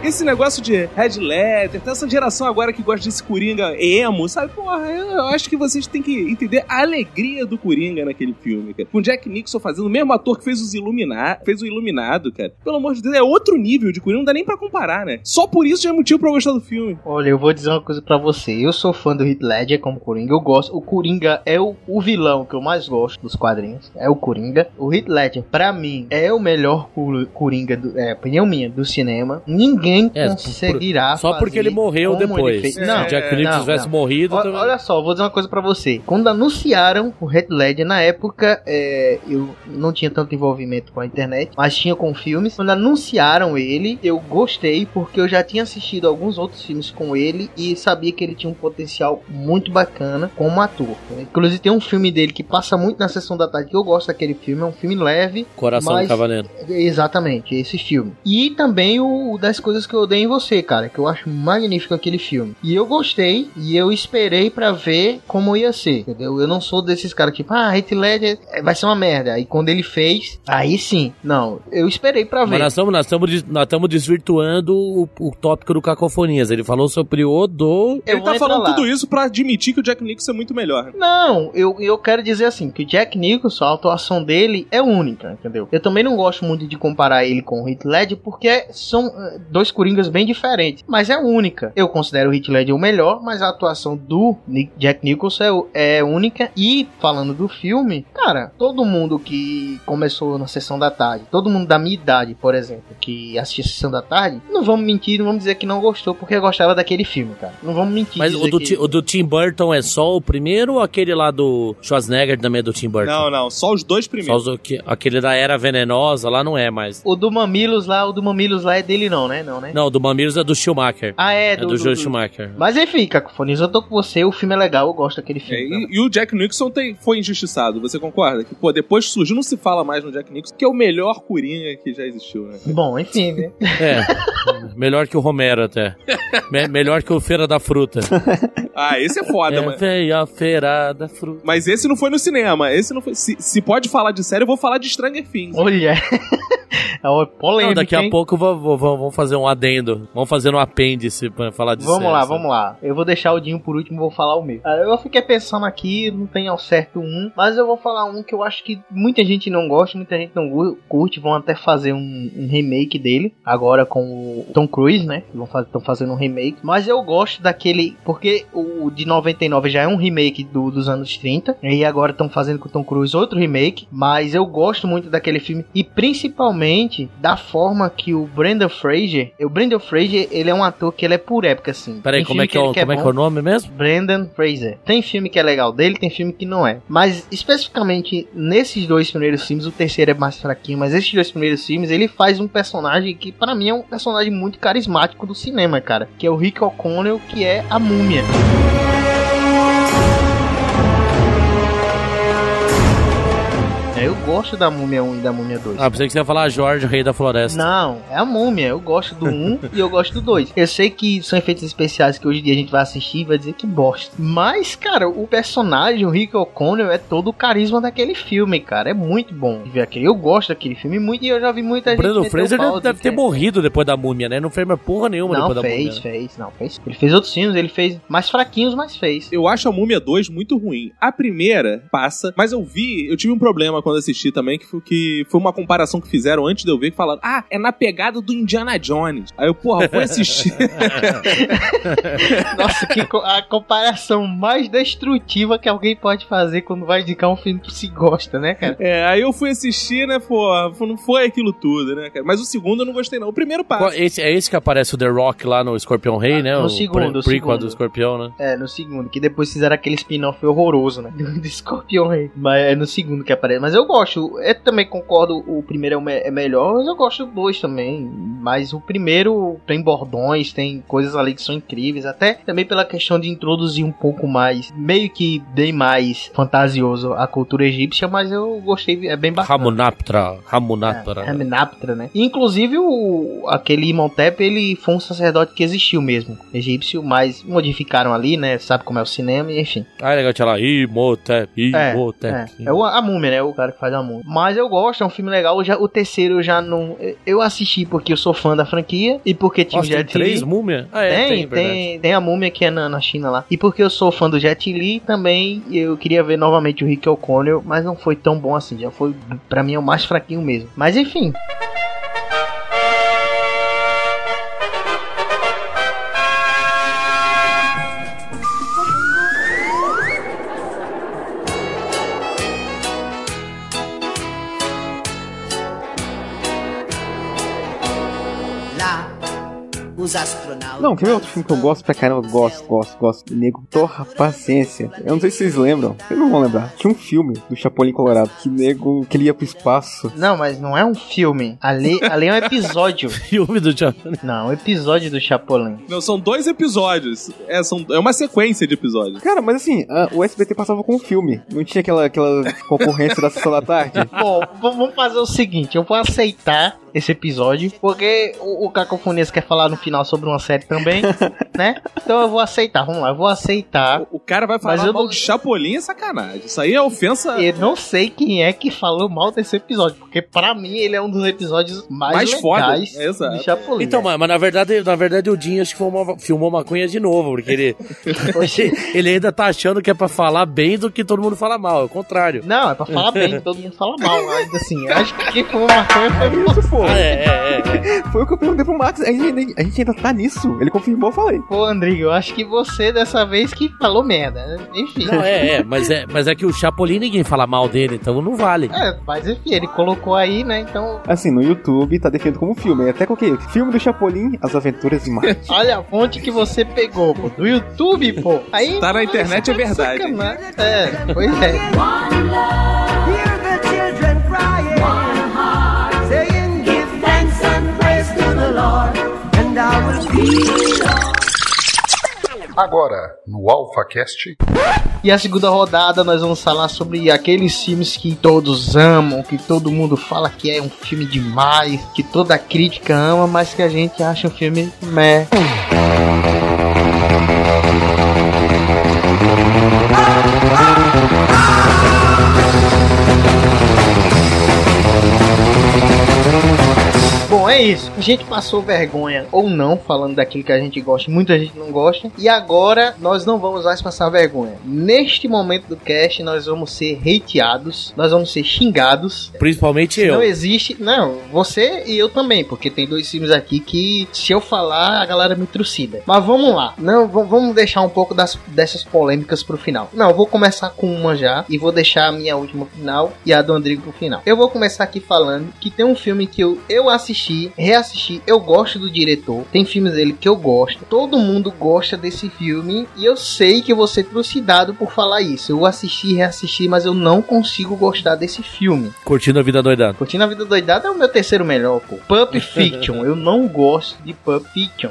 Esse negócio de Red Letter, tem essa geração agora que gosta desse Coringa emo, sabe? Porra, eu acho que vocês têm que entender a alegria do Coringa naquele filme, cara. Com Jack Nixon fazendo o mesmo ator que fez os Ilumina fez o Iluminado, cara. Pelo amor de Deus, é outro nível de Coringa, não dá nem pra comparar, né? Só por isso já é motivo pra eu gostar do filme. Olha, eu vou dizer uma coisa pra você. Eu sou fã do Heath Ledger como Coringa. Eu gosto. O Coringa é o, o vilão que eu mais gosto dos quadrinhos. É o Coringa. O Heath Ledger, pra mim, é o melhor Cor- Coringa, do, é opinião minha, do cinema. Ninguém É, conseguirá Só porque ele morreu depois. ele. Se Não, o Jack Nicholson tivesse não. morrido, Olha, também- olha só, vou dizer uma coisa pra você. Quando anunciaram o Heath Ledger, na época, é, eu não tinha tanto envolvimento com a internet, mas tinha com filmes. Quando anunciaram ele, eu gostei porque eu já tinha assistido alguns outros filmes com ele e sabia que ele tinha um potencial muito bacana como ator. Inclusive tem um filme dele que passa muito na sessão da tarde que eu gosto daquele filme, é um filme leve, Coração mas- do Cavaleiro. Exatamente, esse filme. E também o, o das coisas que eu odeio em você, cara, que eu acho magnífico aquele filme. E eu gostei e eu esperei pra ver como ia ser, entendeu? Eu não sou desses caras tipo, ah, Heath Ledger é, vai ser uma merda. Aí quando ele fez, aí sim. Não, eu esperei pra Mas ver. nós estamos nós estamos nós estamos desvirtuando o, o tópico do Cacofonias. Ele falou sobre o do. Eu Ele tá falando lá. tudo isso pra admitir que o Jack Nicholson é muito melhor. Não, eu, eu quero dizer assim, que o Jack Nicholson, a atuação dele é única, entendeu? Eu também não gosto muito de comparar ele com o Heath Ledger, porque são eh, dois Coringas bem diferentes, mas é única. Eu considero o Heath Ledger o melhor, mas a atuação do Ni- Jack Nicholson é, é única. E, falando do filme, cara, todo mundo que começou na Sessão da Tarde, todo mundo da minha idade, por exemplo, que assistia a Sessão da Tarde, não vamos mentir, não vamos dizer que não gostou, porque gostava daquele filme, cara. Não vamos mentir. Mas o do, que- o do Tim Burton é só o primeiro ou aquele lá do Schwarzenegger também é do Tim Burton? Não, não, só os dois Só primeiros. os- que- aquele da Era Venenosa lá não é mais. O do Mamilos lá, o do Mamilos lá é dele não, né? Não, né? Não, o do Mamilos é do Schumacher. Ah, é, É do, Joe Schumacher. Mas enfim, Cacofonias, eu tô com você, o filme é legal, eu gosto daquele É, filme. e, e o Jack Nicholson tem- foi injustiçado, você concorda? Que, pô, depois que surgiu, não se fala mais no Jack Nicholson, que é o melhor Coringa que já existiu, né? Bom, enfim, né? É. melhor que o Romero até. Me- melhor que o Feira da Fruta. Ah, esse é foda, é, mano. veio a Feira da Fruta. Mas esse não foi no cinema, esse não foi. Se, se pode falar de série, eu vou falar de Stranger Things. Olha, É uma polêmica, Não, daqui a hein? pouco vou- vou- vamos fazer um adendo. Vamos fazer um apêndice pra falar disso. Vamos lá, vamos lá. Eu vou deixar o Dinho por último, vou falar o meu. Ah, Eu fiquei pensando aqui, não tem ao certo um, mas eu vou falar um que eu acho que muita gente não gosta, muita gente não curte, vão até fazer um, um remake dele, agora com o Tom Cruise, né? Estão fazendo um remake, mas eu gosto daquele, porque o de 99 já é um remake do- dos anos 30, e agora estão fazendo com o Tom Cruise outro remake, mas eu gosto muito daquele filme, e principalmente da forma que o Brendan Fraser, o Brendan Fraser, ele é um ator que ele é por época, assim. Peraí, Tem como é filme que é, como é que é o nome mesmo? Brendan Fraser. Tem filme que é legal dele, tem filme que não é. Mas especificamente nesses dois primeiros filmes, o terceiro é mais fraquinho, mas esses dois primeiros filmes, ele faz um personagem que pra mim é um personagem muito carismático do cinema, cara, que é o Rick O'Connell, que é a múmia. É, Eu gosto da Múmia 1 e da Múmia 2. Ah, pensei que você ia falar Jorge, o rei da floresta. Não, é a múmia. Eu gosto do 1 e eu gosto do 2. Eu sei que são efeitos especiais que hoje em dia a gente vai assistir e vai dizer que bosta. Mas, cara, o personagem, o Rick O'Connell, é todo o carisma daquele filme, cara. É muito bom de ver aquele. Eu gosto daquele filme muito e eu já vi muita O gente. Brandon meter o Fraser deve, deve de ter morrido depois da múmia, né? Não fez mais porra nenhuma Não, depois da fez, múmia. fez, não, fez. Ele fez outros filmes, ele fez mais fraquinhos, mas fez. Eu acho a Múmia 2 muito ruim. A primeira passa, mas eu vi, eu tive um problema quando assisti também, que foi, que foi uma comparação que fizeram antes de eu ver, que falaram, ah, é na pegada do Indiana Jones. Aí eu, porra, fui assistir. Nossa, que co- a comparação mais destrutiva que alguém pode fazer quando vai indicar um filme que se gosta, né, cara? é, aí eu fui assistir, né, porra, não foi aquilo tudo, né, cara. Mas o segundo eu não gostei, não. O primeiro passa. Esse, é esse que aparece o The Rock lá no Escorpião Rei, né? no o segundo, pre- o prequel segundo. do Escorpião, né? É, no segundo, que depois fizeram aquele spin-off horroroso, né? Do, do Scorpion Rei. Mas é no segundo que aparece. Mas eu gosto. Eu também concordo, o primeiro é, o me- é melhor, mas eu gosto do dois também. Mas o primeiro tem bordões, tem coisas ali que são incríveis. Até também pela questão de introduzir um pouco mais, meio que bem mais fantasioso a cultura egípcia, mas eu gostei, é bem bacana. Ramunaptra. Ramunaptra. É, Ramunaptra, né? Inclusive, o, aquele Imhotep, ele foi um sacerdote que existiu mesmo, egípcio, mas modificaram ali, né? Sabe como é o cinema, e enfim. Ah, é legal, tinha lá, Imhotep, É, Imhotep. é, é o- a múmia, né? O cara que faz a múmia. Mas eu gosto, é um filme legal. Já, o terceiro eu já não. Eu assisti porque eu sou fã da franquia e porque tinha Nossa, o tem Jet três Li. múmias? Ah, é, tem, tem, tem, tem, a múmia que é na, na China lá. E porque eu sou fã do Jet Li também, eu queria ver novamente o Rick O'Connell, mas não foi tão bom assim. Já foi, pra mim, é o mais fraquinho mesmo. Mas enfim. Não, quer ver outro filme que eu gosto pra caramba? Gosto, gosto, gosto. Nego Torra Paciência. Eu não sei se vocês lembram. Vocês não vão lembrar. Tinha um filme do Chapolin Colorado que nego que ele ia pro espaço. Não, mas não é um filme. Ali, ali é um episódio. Filme do Chapolin. Não, um episódio do Chapolin. Não, são dois episódios. É, são, é uma sequência de episódios. Cara, mas assim, a- o SBT passava com um filme. Não tinha aquela, aquela concorrência da sessão da tarde. Bom, vamos fazer o seguinte: eu vou aceitar esse episódio, porque o, o Cacofonias quer falar no final sobre uma série também, né? Então eu vou aceitar, vamos lá, eu vou aceitar. O cara vai falar mal não- de Chapolin é sacanagem. Isso aí é ofensa Eu não sei quem é que falou mal desse episódio, porque pra mim ele é um dos episódios mais, mais foda. legais É, exato. do Chapolin. Então, mas, mas na verdade, na verdade o Dinho acho que filmou, filmou maconha de novo, porque ele, ele ainda tá achando que é pra falar bem do que todo mundo fala mal, é o contrário. Não, é pra falar bem, todo mundo fala mal, mas assim, eu acho que quem uma maconha foi Isso, pô. Ah, é, é, é, é. Foi o que eu perguntei pro Max. A gente, a gente ainda tá nisso. Ele confirmou, eu falei. Pô, Andrigo, eu acho que você dessa vez que falou merda. né? Enfim. Não, é, é, mas é, mas é que o Chapolin ninguém fala mal dele, então não vale. É, mas enfim, ele colocou aí, né? Então, Assim, no YouTube tá definido como filme. Aí Até coloquei filme do Chapolin, As Aventuras de Marte. olha a fonte que você pegou, pô. Do YouTube, pô. Aí. Tá na internet, é verdade. sacanagem. É, pois é. Hear the children crying, saying, Give thanks and praise to the Lord, and I will be. Agora, no AlphaCast. E a segunda rodada nós vamos falar sobre aqueles filmes que todos amam, que todo mundo fala que é um filme demais, que toda crítica ama, mas que a gente acha um filme meh. É isso. A gente passou vergonha ou não falando daquilo que a gente gosta, muita gente não gosta. E agora nós não vamos mais passar vergonha. Neste momento do cast, nós vamos ser hateados, nós vamos ser xingados. Principalmente eu. Não existe. Não, você e eu também, porque tem dois filmes aqui que, se eu falar, a galera me trucida. Mas vamos lá. Não, vamos deixar um pouco das, dessas polêmicas pro final. Não, vou começar com uma já e vou deixar a minha última final e a do Andrigo pro final. Eu vou começar aqui falando que tem um filme que eu, eu assisti, reassisti, eu gosto do diretor. Tem filmes dele que eu gosto. Todo mundo gosta desse filme e eu sei que eu vou ser trucidado por falar isso. Eu assisti, reassisti, mas eu não consigo gostar desse filme. Curtindo a vida doidada. Curtindo a Vida Doidada é o meu terceiro melhor, pô. Pulp Fiction. eu não gosto de Pulp Fiction.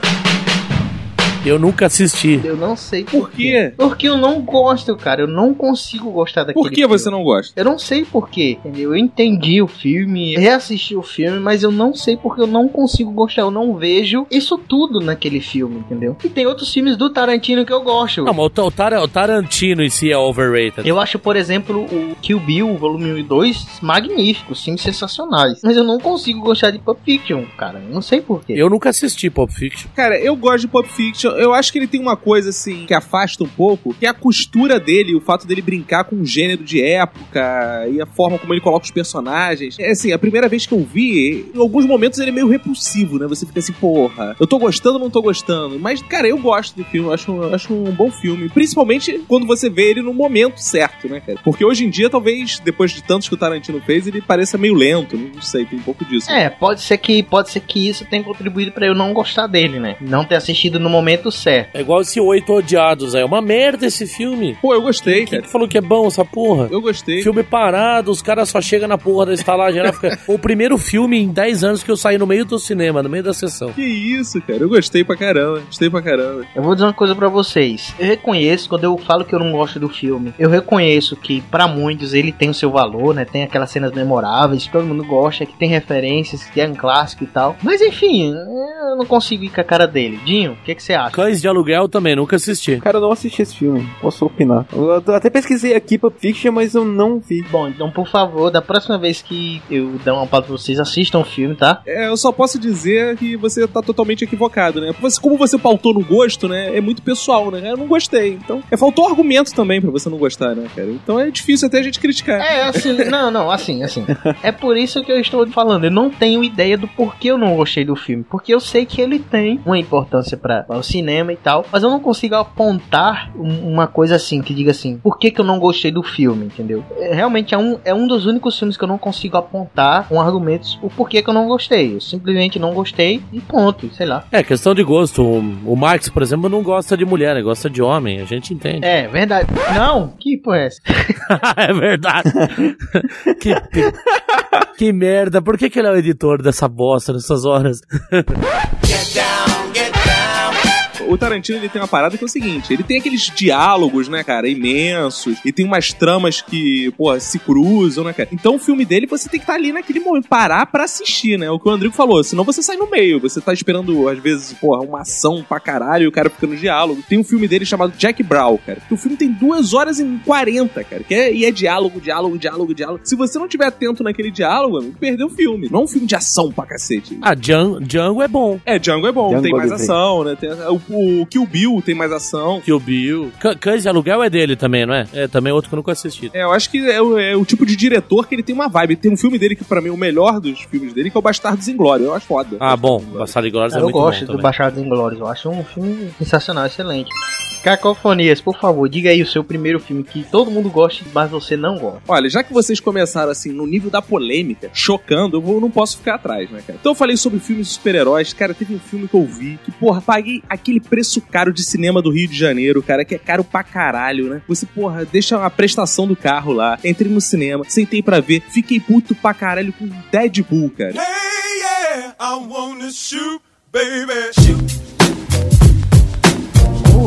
Eu nunca assisti. Eu não sei por, Por quê? Porque eu não gosto, cara. Eu não consigo gostar daquele Por que você filme. não gosta? Eu não sei porquê, entendeu? Eu entendi o filme, reassisti o filme, mas eu não sei porque eu não consigo gostar. Eu não vejo isso tudo naquele filme, entendeu? E tem outros filmes do Tarantino que eu gosto. Não, mas o, Ta- o Tar- o Tarantino em si é overrated. Eu acho, por exemplo, o Kill Bill, o volume 1 e 2, magníficos, filmes sensacionais. Mas eu não consigo gostar de Pulp Fiction, cara. Eu não sei porquê. Eu nunca assisti Pulp Fiction. Cara, eu gosto de Pulp Fiction. Eu acho que ele tem uma coisa, assim, que afasta um pouco, que é a costura dele, o fato dele brincar com o gênero de época e a forma como ele coloca os personagens. É assim, a primeira vez que eu vi, em alguns momentos ele é meio repulsivo, né? Você fica assim, porra, eu tô gostando ou não tô gostando? Mas, cara, eu gosto do filme, eu acho, eu acho um bom filme. Principalmente quando você vê ele no momento certo, né, cara? Porque hoje em dia, talvez, depois de tantos que o Tarantino fez, ele pareça meio lento, não sei, tem um pouco disso. É, pode ser que pode ser que isso tenha contribuído pra eu não gostar dele, né? Não ter assistido no momento certo. É igual esse Oito Odiados aí. É uma merda esse filme. Pô, eu gostei, Quem cara. que falou que é bom essa porra? Eu gostei. Filme parado, os caras só chegam na porra da estalagem. ela fica- o primeiro filme em 10 anos que eu saí no meio do cinema, no meio da sessão. Que isso, cara. Eu gostei pra caramba. Gostei pra caramba. Eu vou dizer uma coisa pra vocês. Eu reconheço quando eu falo que eu não gosto do filme. Eu reconheço que pra muitos ele tem o seu valor, né? Tem aquelas cenas memoráveis que todo mundo gosta, que tem referências, que é um clássico e tal. Mas enfim, eu não consigo ir com a cara dele. Dinho, o que, que você acha? Cães de Aluguel também, nunca assisti. Cara, eu não assisti esse filme. Posso opinar. Eu até pesquisei aqui Pulp Fiction, mas eu não vi. Bom, então por favor, da próxima vez que eu der uma pauta pra vocês, assistam o filme, tá? É, eu só posso dizer que você tá totalmente equivocado, né? Você, como você pautou no gosto, né? É muito pessoal, né? Eu não gostei. Então, é, faltou argumento também pra você não gostar, né, cara? Então é difícil até a gente criticar. É, assim, não, não, assim, assim. É por isso que eu estou falando. Eu não tenho ideia do porquê eu não gostei do filme. Porque eu sei que ele tem uma importância para o cinema e tal. Mas eu não consigo apontar um- uma coisa assim, que diga assim, por que, que eu não gostei do filme, entendeu? É, realmente é um, é um dos únicos filmes que eu não consigo apontar com argumentos o porquê que eu não gostei. Eu simplesmente não gostei e ponto, sei lá. É, questão de gosto. O, o Marx, por exemplo, não gosta de mulher, né? Gosta de homem. A gente entende. É, verdade. Não, que porra é essa? é verdade. que, que merda. Por que, que ele é o editor dessa bosta nessas horas? O Tarantino ele tem uma parada que é o seguinte: ele tem aqueles diálogos, né, cara, imensos, e tem umas tramas que, pô, se cruzam, né, cara? Então o filme dele você tem que estar ali naquele momento, parar pra assistir, né? O que o Andrigo falou, senão você sai no meio, você tá esperando, às vezes, porra, uma ação pra caralho e o cara fica no diálogo. Tem um filme dele chamado Jack Brown, cara, que o filme tem duas horas e 40, cara, que é, e é diálogo, diálogo, diálogo, diálogo. Se você não tiver atento naquele diálogo, amigo, perdeu o filme. Não é um filme de ação pra cacete. Ah, Django, Django é bom. É, Django é bom, Django tem mais eu vi. ação, né? Tem- o, o Kill Bill tem mais ação. Kill Bill. Cã- Cães de Aluguel é dele também, não é? É também outro que eu nunca assisti. É, eu acho que é o, é o tipo de diretor que ele tem uma vibe. Tem um filme dele que, pra mim, é o melhor dos filmes dele, que é o Bastardos Inglórios. Eu acho foda. Ah, bom. Bastardo e Glórias é eu muito gosto bom do também. Bastardos Inglórios. Eu acho um filme sensacional, excelente. Cacofonias, por favor, diga aí o seu primeiro filme que todo mundo gosta, mas você não gosta. Olha, já que vocês começaram assim, no nível da polêmica, chocando, eu vou- não posso ficar atrás, né, cara? Então eu falei sobre filmes de super-heróis. Cara, teve um filme que eu vi que, porra, paguei aquele preço caro de cinema do Rio de Janeiro, cara, que é caro pra caralho, né? Você, porra, deixa a prestação do carro lá, entrei no cinema, sentei pra ver, fiquei puto pra caralho com Deadpool, cara. Hey, yeah, I wanna shoot, baby. Shoot.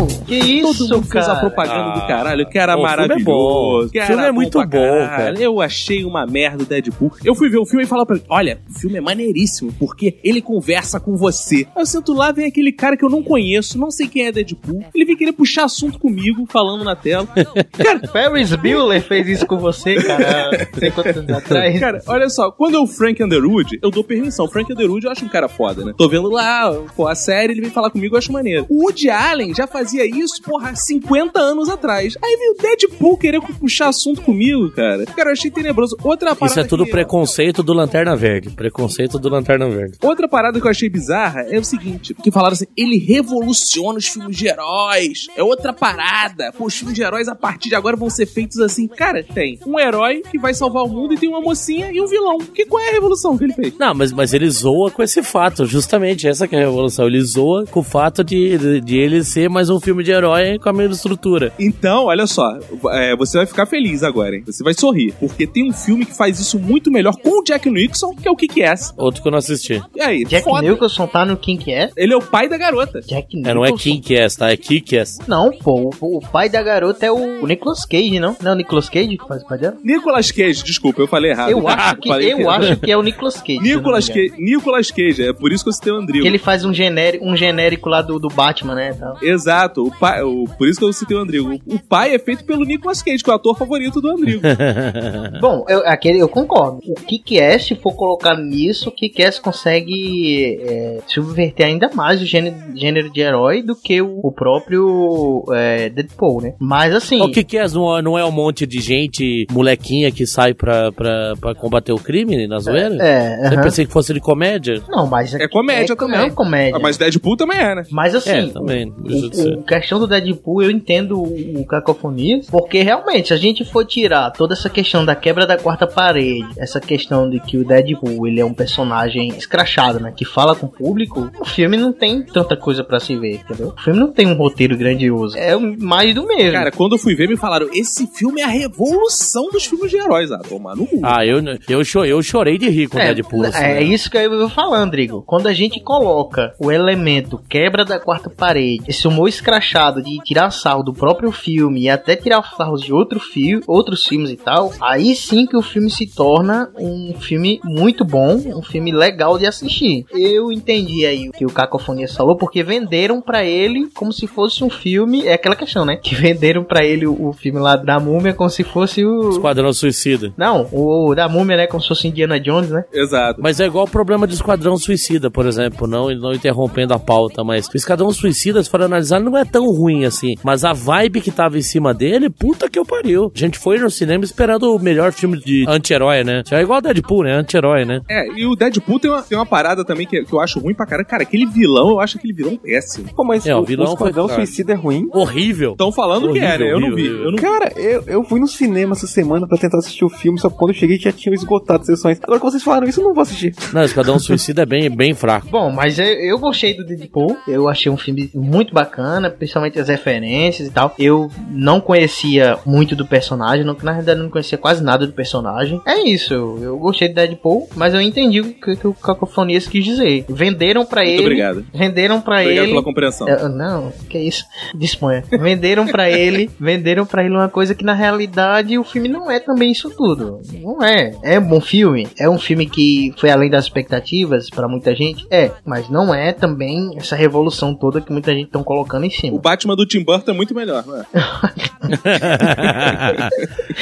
Que isso, Todo mundo fez a cara? propaganda do Ah. caralho, que era Pô, o filme é maravilhoso. bom. que O filme é muito bom, cara. Eu achei uma merda o Deadpool. Eu fui ver o filme e falar pra ele: olha, o filme é maneiríssimo, porque ele conversa com você. Aí eu sento lá, vem aquele cara que eu não conheço, não sei quem é Deadpool. Ele vem querer puxar assunto comigo, falando na tela. Cara, Ferris Bueller fez isso com você, cara, sei quantos anos atrás. Cara, olha só, quando é o Frank Underwood, eu dou permissão. O Frank Underwood eu acho um cara foda, né? Tô vendo lá, pô, a série, ele vem falar comigo, eu acho maneiro. O Woody Allen já fazia isso, porra, há 50 anos atrás. Aí veio o Deadpool querer puxar assunto comigo, cara. Cara, eu achei tenebroso. Outra parada Isso é tudo que... preconceito do Lanterna Verde. Preconceito do Lanterna Verde. Outra parada que eu achei bizarra é o seguinte: que falaram assim, ele revoluciona os filmes de heróis. É outra parada. Pô, os filmes de heróis a partir de agora vão ser feitos assim. Cara, tem um herói que vai salvar o mundo e tem uma mocinha e um vilão. Que qual é a revolução que ele fez? Não, mas, mas ele zoa com esse fato, justamente. Essa que é a revolução. Ele zoa com o fato de, de, de ele ser mais um filme de herói com a mesma estrutura. Então, olha só, é, você vai ficar feliz agora, hein? Você vai sorrir. Porque tem um filme que faz isso muito melhor com o Jack Nixon, que é o Kick-Ass. Outro que eu não assisti. E aí, Jack foda. Nicholson tá no Quem que é? Ele é o pai da garota. Jack É, não é Nicholson. King que é, tá? É Kick-Ass. Não, pô, o, o pai da garota é o, o Nicolas Cage, não? Não é o Nicolas Cage que faz o pai dela? Nicolas Cage, desculpa, eu falei errado. Eu acho que, eu acho que é o Nicolas Cage. Nicolas. Cage, Nicolas Cage, é por isso que eu citei o Andrigo. Que ele faz um genérico, um genérico lá do, do Batman, né? tal. Exato, o pai, o, por isso que eu citei o Andrigo. O, o pai é feito pelo Nicolas Cage, que é o ator favorito do Andrigo. Bom, eu, aquele, eu concordo. O Kick-Ass, se for colocar nisso, o Kick-Ass consegue é, subverter ainda mais o gênero, gênero de herói do que o, o próprio é, Deadpool, né? Mas assim... O Kick-Ass não, é- não é um monte de gente, molequinha, que sai pra, pra, pra combater o crime na zoeira? É, Eu aham. pensei que fosse de comédia. Não, mas É comédia é, também. É comédia. Ah, mas Deadpool também é, né? Mas assim, É, também. ser. o, o questão do Deadpool, eu entendo o, o Cacofonias, porque realmente, se a gente for tirar toda essa questão da quebra da quarta parede, essa questão de que o Deadpool ele é um personagem escrachado, né, que fala com o público, o filme não tem tanta coisa pra se ver, entendeu? O filme não tem um roteiro grandioso, é mais do mesmo. Cara, quando eu fui ver, me falaram: esse filme é a revolução dos filmes de heróis. Ah, tomar no cu. Ah, eu, eu, cho- eu chorei de rir com o É, Deadpool. assim, é né? isso que eu vou falando, Rodrigo. Quando a gente coloca o elemento quebra da quarta parede, esse humor escrachado de tirar sarro do próprio filme e até tirar sarros de outro filme, outros filmes e tal, aí sim que o filme se torna um filme muito bom, um filme legal de assistir. Eu entendi aí o que o Cacofonias falou, porque venderam pra ele como se fosse um filme, é aquela questão, né? Que venderam pra ele o, o filme lá da múmia como se fosse o... Esquadrão Suicida. Não, o da múmia, né? Como se fosse Indiana Jones, né? Exato. Mas é igual o problema do Esquadrão Suicida, por exemplo, não, não interrompendo a pauta, mas o Esquadrão Suicida, se for analisar, não é tão ruim assim. Mas a vibe que tava em cima dele, puta que eu pariu. A gente foi no cinema esperando o melhor filme de anti-herói, né? É igual Deadpool, né? Anti-herói, né? É, e o Deadpool tem uma, tem uma parada também que, que eu acho ruim pra caralho. Cara, aquele vilão, eu acho aquele vilão péssimo. Pô, mas É, o o, vilão o Esquadrão foi- Suicida é ruim. Horrível. Estão falando que é, né? Eu não vi. Horrível, Eu não vi. Cara, eu, eu fui no cinema essa semana pra tentar assistir o filme, só que quando eu cheguei já tinham esgotado as sessões. Agora que vocês falaram isso, eu não vou assistir. Não, Esquadrão Suicida é bem, bem fraco. Bom, mas eu, eu gostei do Deadpool. Eu achei um filme muito bacana, principalmente as referências e tal. Eu não conhecia muito do personagem, não, na verdade eu não conhecia quase nada do personagem. É isso, eu, eu gostei do Deadpool, mas eu entendi o que, que o Cacofonias quis dizer. Venderam pra Muito ele. obrigado. Venderam pra Obrigado ele. pela compreensão. É, não, que isso? Disponha. Venderam pra ele, venderam pra ele uma coisa que na realidade o filme não é também isso tudo. Não é. É um bom filme, é um filme que foi além das expectativas pra muita gente, é, mas não é também essa revolução toda que muita gente estão colocando em O cima. Batman do Tim Burton é muito melhor, não é?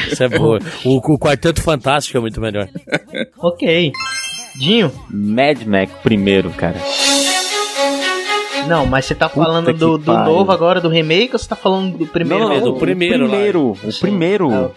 Isso é boa. O, o Quarteto Fantástico é muito melhor. ok. Dinho? Mad Max primeiro, cara. Não, mas você tá falando que do, do novo agora, do remake, ou você tá falando do primeiro? não, mesmo? do primeiro o lá. primeiro, o primeiro. Ah.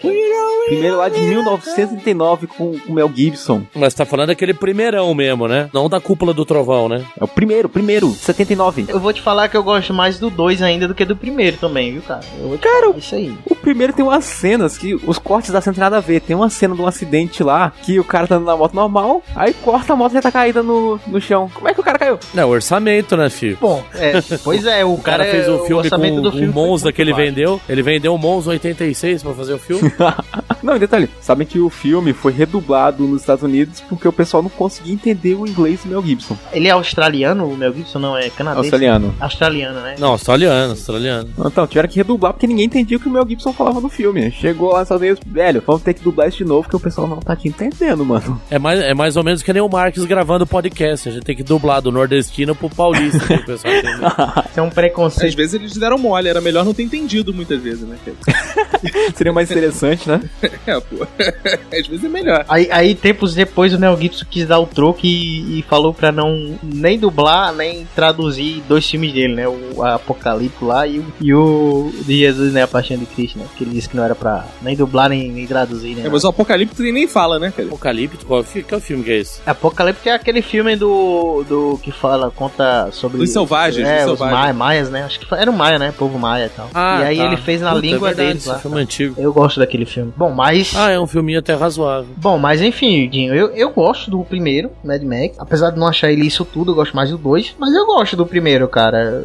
Primeiro lá de 1939 com o Mel Gibson. Mas tá falando daquele primeirão mesmo, né? Não da cúpula do trovão, né? É o primeiro, primeiro, 79. Eu vou te falar que eu gosto mais do 2 ainda do que do primeiro também, viu, cara? Eu Cara, isso aí. O primeiro tem umas cenas que os cortes da cena tem nada a ver. Tem uma cena de um acidente lá que o cara tá andando na moto normal, aí corta a moto e já tá caída no, no chão. Como é que o cara caiu? Não, orçamento, né, filho? Bom, é, pois é, o, O cara, fez é- o filme com orçamento do o filme foi Monza que ele baixo. vendeu. Ele vendeu o Monza 86 pra fazer o filme. Não, e detalhe, sabem que o filme foi redublado nos Estados Unidos porque o pessoal não conseguia entender o inglês do Mel Gibson. Ele é australiano, o Mel Gibson não é canadense? Australiano. Australiano, né? Não, australiano, australiano. Então, tiveram que redublar porque ninguém entendia o que o Mel Gibson falava no filme. Chegou lá nos Estados Unidos, velho, vamos ter que dublar isso de novo porque o pessoal não tá te entendendo, mano. É mais, é mais ou menos que nem o Marques gravando podcast. A gente tem que dublar do nordestino pro paulista. pro pessoal entender. Isso é um preconceito. Às vezes eles deram mole, era melhor não ter entendido muitas vezes, né? Seria mais interessante, né? É, pô. Às vezes é melhor. Aí, aí, tempos depois, o Mel Gibson quis dar o troco e, e falou pra não nem dublar, nem traduzir dois filmes dele, né? O Apocalipse lá e o, e o de Jesus, né? A Paixão de Cristo, né? Que ele disse que não era pra nem dublar, nem, nem traduzir, né? É, mas o Apocalipse ele nem fala, né, cara? Apocalipse, qual, fi- qual filme que é esse? Apocalipse é aquele filme do, do que fala, conta sobre... Os selvagens, É, os os selvagens. maia, maias, né? Acho que era o maia, né? Povo maia e tal. Ah, e aí tá. ele fez na Puta, é língua verdade, deles lá. filme é antigo. Eu gosto daquele filme. Bom, mas... Ah, é um filminho até razoável. Bom, mas enfim, Dinho, eu, eu gosto do primeiro, Mad Max. Apesar de não achar ele isso tudo, eu gosto mais do dois. Mas eu gosto do primeiro, cara.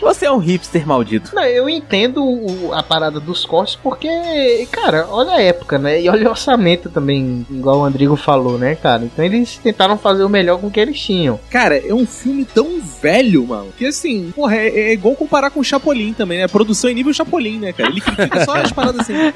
Você é um hipster maldito. Não, eu entendo o- a parada dos cortes porque, cara, olha a época, né? E olha o orçamento também, igual o Andrigo falou, né, cara? Então eles tentaram fazer o melhor com o que eles tinham. Cara, é um filme tão velho, mano. Que assim, porra, é, é igual comparar com o Chapolin também, né? Produção é nível Chapolin, né, cara? Ele critica só as paradas assim.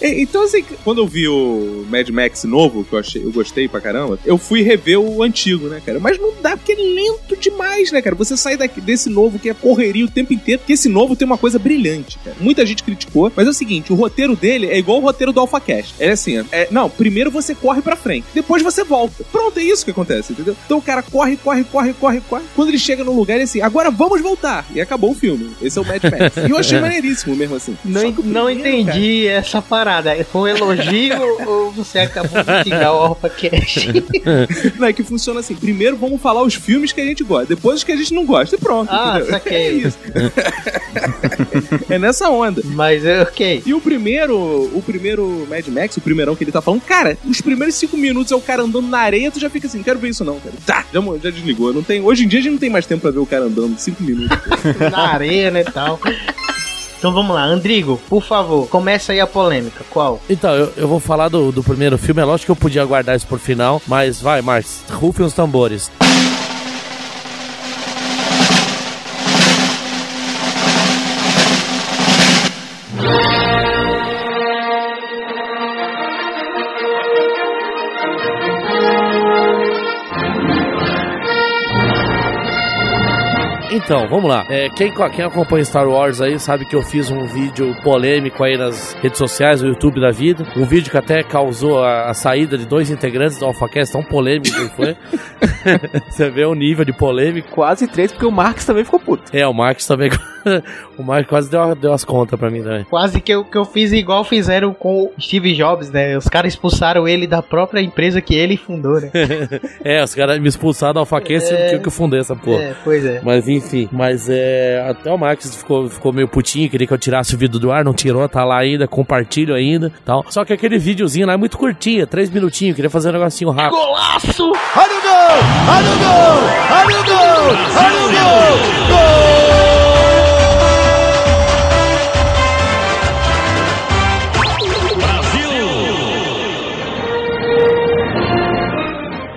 É, então, assim, quando eu vi o Mad Max novo, que eu achei, eu gostei pra caramba, eu fui rever o antigo, né, cara? Mas não dá, porque é lento demais, né, cara? Você sai daqui, desse novo que é correria o tempo inteiro, porque esse novo tem uma coisa brilhante, cara. Muita gente criticou, mas é o seguinte, o roteiro dele é igual o roteiro do AlphaCast. É assim, é, não, primeiro você corre pra frente, depois você volta. Pronto, é isso que acontece, entendeu? Então o cara corre, corre, corre, corre, corre. Quando ele chega num lugar, é assim, agora vamos voltar. E acabou o filme. Esse é o Mad Max. E eu achei maneiríssimo mesmo assim. Não, Só que o não primeiro, entendi essa parada. Foi um elogio ou você acabou de xingar o AlphaCast? Não, é que funciona assim. Primeiro vamos falar os filmes que a gente gosta, depois os que a gente não gosta. E pronto. Ah, entendeu? saquei. É isso. é nessa onda. Mas é ok. E o primeiro, o primeiro Mad Max, o primeirão que ele tá falando, cara, os primeiros cinco minutos é o cara andando na areia, tu já fica assim, quero ver isso não, cara. Tá, já, já desligou. Não tem, hoje em dia a gente não tem mais tempo pra ver o cara andando cinco minutos. Na areia, né, tal. Então vamos lá, Andrigo, por favor, começa aí a polêmica. Qual? Então, eu, eu vou falar do, do primeiro filme. É lógico que eu podia guardar isso por final, mas vai, Marcos, rufem os tambores. Então, vamos lá. É, quem, quem acompanha Star Wars aí sabe que eu fiz um vídeo polêmico aí nas redes sociais, no YouTube da vida. Um vídeo que até causou a, a saída de dois integrantes do AlphaCast, tão polêmico que foi. Você vê o nível de polêmico. Quase três, porque o Marx também ficou puto. É, o Marcos também. o Marcos quase deu, deu as contas pra mim também. Quase que eu, que eu fiz igual fizeram com o Steve Jobs, né? Os caras expulsaram ele da própria empresa que ele fundou, né? é, os caras me expulsaram AlphaCast e É. eu que fundar essa porra. É, pois é. Mas enfim, mas é. Até o Max ficou, ficou meio putinho, queria que eu tirasse o vídeo do ar, não tirou, tá lá ainda, compartilho ainda tal. Só que aquele videozinho lá é muito curtinho, três minutinhos, queria fazer um negocinho rápido. Golaço! Olha o gol! Olha o gol! Olha o gol! Olha o gol!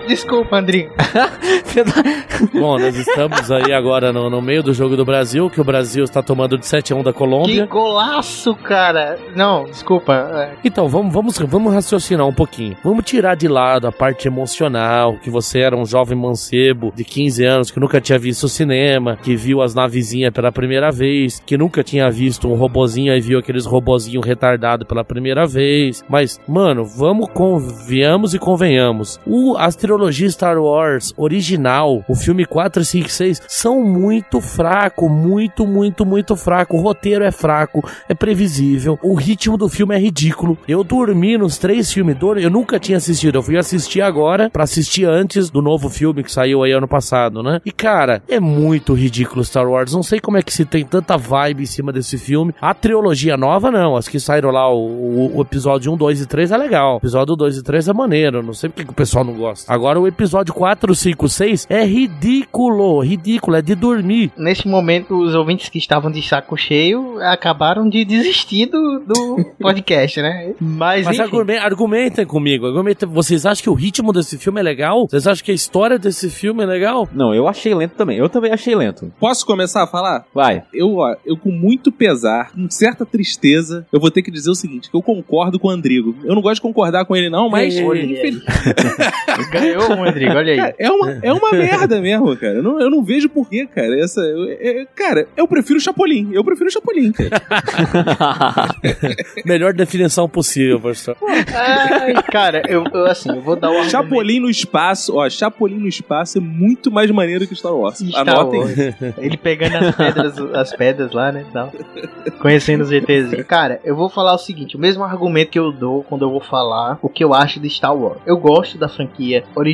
Desculpa, Andrigo. Bom, nós estamos aí agora no, no meio do jogo do Brasil, que o Brasil está tomando de 7 a 1 da Que Colômbia. golaço, cara! Não, desculpa. é, Então, vamos, vamos, vamos raciocinar um pouquinho. Vamos tirar de lado a parte emocional, que você era um jovem mancebo de 15 anos que nunca tinha visto cinema, que viu as navezinhas pela primeira vez, que nunca tinha visto um robozinho e viu aqueles robozinhos retardados pela primeira vez. Mas, mano, vamos convenhamos e convenhamos. O, as trilogias Star Wars original, o filme 4, 5 e 6, são muito fraco, muito, muito, muito fraco. O roteiro é fraco, é previsível. O ritmo do filme é ridículo. Eu dormi nos três filmes, eu nunca tinha assistido. Eu fui assistir agora pra assistir antes do novo filme que saiu aí ano passado, né? E cara, é muito ridículo Star Wars. Não sei como é que se tem tanta vibe em cima desse filme. A trilogia nova, não. As que saíram lá, o, o- o episódio 1, 2 e 3 é legal. O episódio 2 e 3 é maneiro. Não sei porque que o pessoal não gosta. Agora Agora o episódio 4, 5, 6 é ridículo. Ridículo, é de dormir. Nesse momento, os ouvintes que estavam de saco cheio acabaram de desistir do, do podcast, né? Mas, Mas enfim. argumen- argumentem comigo. Argumentem. Vocês acham que o ritmo desse filme é legal? Vocês acham que a história desse filme é legal? Não, eu achei lento também. Eu também achei lento. Posso começar a falar? Vai. Eu, ó, eu com muito pesar, com certa tristeza, eu vou ter que dizer o seguinte, que eu concordo com o Andrigo. Eu não gosto de concordar com ele não, mas... Ei, ei, ei. infeliz- Ganhou, Rodrigo, olha aí. Cara, é uma, é uma merda mesmo, cara. Eu não, eu não vejo porquê, cara. Essa, eu- é- cara, eu prefiro o Chapolin. Eu prefiro o Chapolin, cara. Melhor definição possível, professor. Ai, cara, eu, eu, assim, eu vou dar o argumento. Chapolin no espaço, ó, Chapolin no espaço é muito mais maneiro que Star Wars. Star Anotem. Wars. Ele pegando as pedras, as pedras lá, né? Tal. Conhecendo os ETs. Cara, eu vou falar o seguinte: o mesmo argumento que eu dou quando eu vou falar o que eu acho de Star Wars. Eu gosto da franquia original,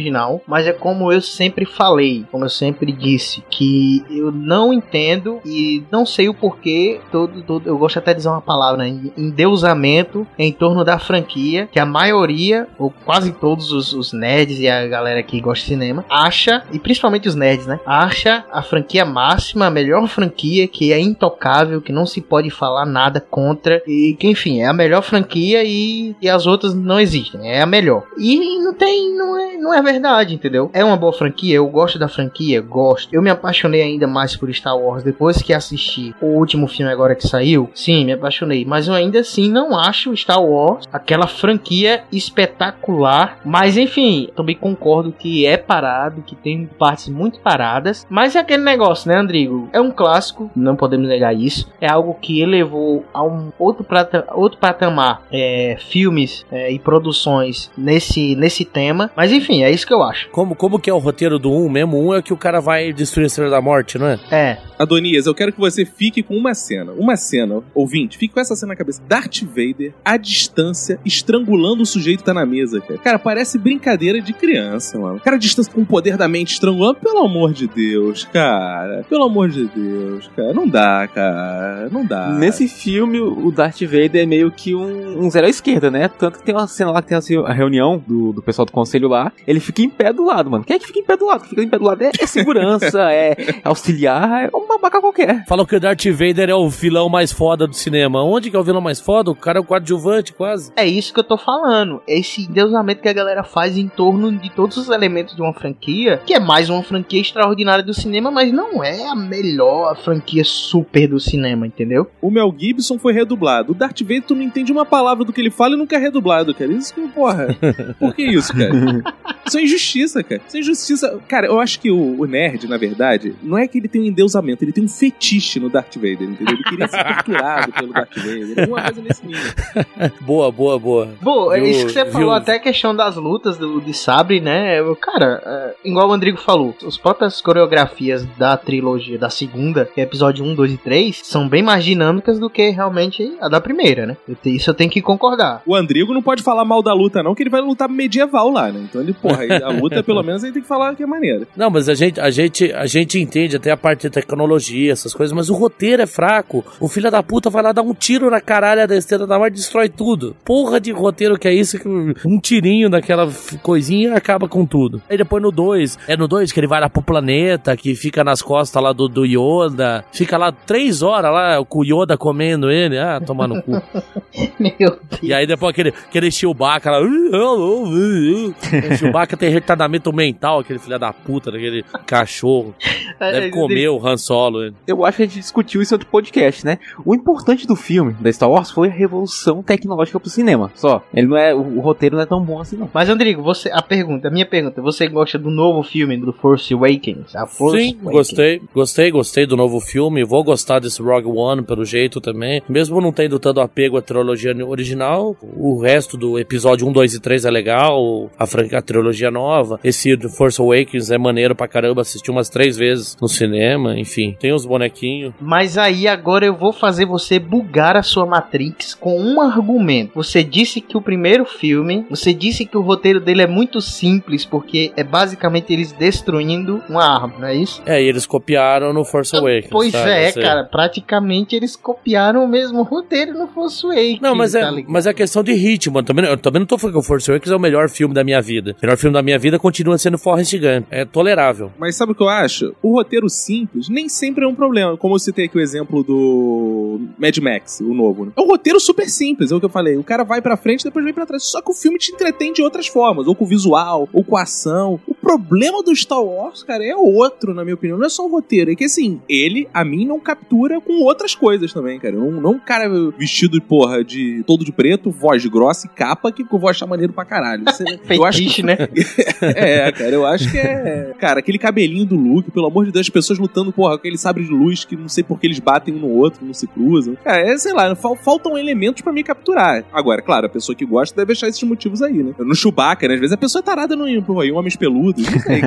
mas é como eu sempre falei, como eu sempre disse, que eu não entendo e não sei o porquê. Todo, todo, eu gosto até de usar uma palavra, né? Endeusamento em torno da franquia, que a maioria, ou quase todos os, os nerds e a galera que gosta de cinema, acha, e principalmente os nerds, né? Acha a franquia máxima, a melhor franquia, que é intocável, que não se pode falar nada contra, e que, enfim, é a melhor franquia e, e as outras não existem, é a melhor. E não tem, não é, não é verdade, entendeu? É uma boa franquia, eu gosto da franquia, gosto. Eu me apaixonei ainda mais por Star Wars depois que assisti o último filme agora que saiu. Sim, me apaixonei, mas eu ainda assim não acho Star Wars aquela franquia espetacular. Mas enfim, também concordo que é parado, que tem partes muito paradas. Mas é aquele negócio, né, Andrigo? É um clássico, não podemos negar isso. É algo que elevou a um outro, prata, outro patamar é, filmes é, e produções nesse, nesse tema. Mas enfim, é isso que eu acho. Como, como que é o roteiro do 1 mesmo? O 1 é que o cara vai destruir a Estrela da Morte, não é? É. Adonias, eu quero que você fique com uma cena. Uma cena, ouvinte, fique com essa cena na cabeça. Darth Vader, à distância, estrangulando o sujeito que tá na mesa, cara. Cara, parece brincadeira de criança, mano. Cara, à distância com o poder da mente estrangulando, pelo amor de Deus, cara. Pelo amor de Deus, cara. Não dá, cara. Não dá. Nesse filme, o Darth Vader é meio que um, um zero à esquerda, né? Tanto que tem uma cena lá que tem assim, a reunião do, do pessoal do conselho lá. Ele fica em pé do lado, mano. Quem é que fica em pé do lado? Fica em pé do lado é, é segurança, é auxiliar, é um babaca qualquer. Falam que o Darth Vader é o vilão mais foda do cinema. Onde que é o vilão mais foda? O cara é o coadjuvante, quase. É isso que eu tô falando. Esse endeusamento que a galera faz em torno de todos os elementos de uma franquia, que é mais uma franquia extraordinária do cinema, mas não é a melhor franquia super do cinema, entendeu? O Mel Gibson foi redublado. O Darth Vader, tu não entende uma palavra do que ele fala e nunca é redublado, cara. Isso que, porra. Por que isso, cara? Isso é injustiça, cara. Isso é injustiça. Cara, eu acho que o, o nerd, na verdade, não é que ele tem um endeusamento, ele tem um fetiche no Darth Vader, entendeu? Ele queria ser torturado pelo Darth Vader. Alguma coisa nesse nível. boa, boa, boa. Pô, é Viu- isso que você falou, viu- até a questão das lutas do, de sabre, né? Eu- Cara, é, igual o Andrigo falou, as próprias coreografias da trilogia, da segunda, que é episódio 1, 2 e 3, são bem mais dinâmicas do que realmente a da primeira, né? Eu te- Isso eu tenho que concordar. O Andrigo não pode falar mal da luta, não, que ele vai lutar medieval lá, né? Então ele, porra, a luta, pelo menos, ele tem que falar que é maneira. Não, mas a gente, a gente, a gente entende até a parte de tecnologia, essas coisas, mas o roteiro é fraco. O filho da puta vai lá dar um tiro na caralha da estrela da morte e destrói tudo. Porra de roteiro que é isso, que um tirinho daquela coisinha acaba com tudo. Aí depois no 2, é no 2 que ele vai lá pro planeta, que fica nas costas lá do, do Yoda, fica lá três horas lá com o Yoda comendo ele, ah, tomar no cu. Meu Deus. E aí depois aquele, aquele Chewbacca lá. O Chewbacca tem retardamento mental, aquele filho da puta, daquele cachorro. Deve comer o Han Solo. Ele. Eu acho que a gente discutiu isso em outro podcast, né? O importante do filme, da Star Wars, foi a revolução tecnológica pro cinema. Só. Ele não é. O, o roteiro não é tão bom assim, não. Mas, Andrigo, você, a pergunta, a minha pergunta, você gosta do novo filme do Force Awakens? A Force Sim, Awakens. gostei, gostei, gostei do novo filme. Vou gostar desse Rogue One pelo jeito também. Mesmo não tendo tanto apego à trilogia original, o resto do episódio 1, 2 e 3 é legal. A, fran- a trilogia nova. Esse do Force Awakens é maneiro pra caramba. Assisti umas três vezes no cinema. Enfim, tem os bonequinhos. Mas aí agora eu vou fazer você bugar a sua Matrix com um argumento. Você disse que o primeiro filme, você disse que o roteiro dele é muito simples, porque é basicamente eles destruindo uma arma, não é isso? É, e eles copiaram no Force Awakens. Pois sabe? é, cara, praticamente eles copiaram o mesmo roteiro no Force Awakens. Não, mas tá é, ligado? mas é questão de ritmo. Eu também, eu também não tô falando que o Force Awakens é o melhor filme da minha vida. melhor filme da minha vida continua sendo Forrest Gump. É tolerável. Mas sabe o que eu acho? O roteiro simples nem sempre é um problema. Como eu citei aqui o exemplo do Mad Max, o novo. Né? É um roteiro super simples, é o que eu falei. O cara vai pra frente depois vem pra trás. Só que o filme te entretém de outras formas. Ou com visual, ou com ação. O problema do Star Wars, cara, é outro, na minha opinião. Não é só o roteiro. É que assim, ele, a mim, não captura com outras coisas também, cara. Não, não um cara vestido, porra, de todo de preto, voz grossa e capa, que eu vou achar maneiro pra caralho. Você, eu acho né? é, cara, eu acho que é. Cara, aquele cabelinho do Luke, pelo amor de Deus, as pessoas lutando, porra, com aquele sabre de luz que não sei por que eles batem um no outro, não se cruzam. Cara, é, sei lá, fal- faltam elementos pra me capturar. Agora, claro, a pessoa que gosta deve achar esses motivos aí, né? No Chewbacca, né? Às vezes a pessoa é tarada no, pô, em homens peludos, não sei.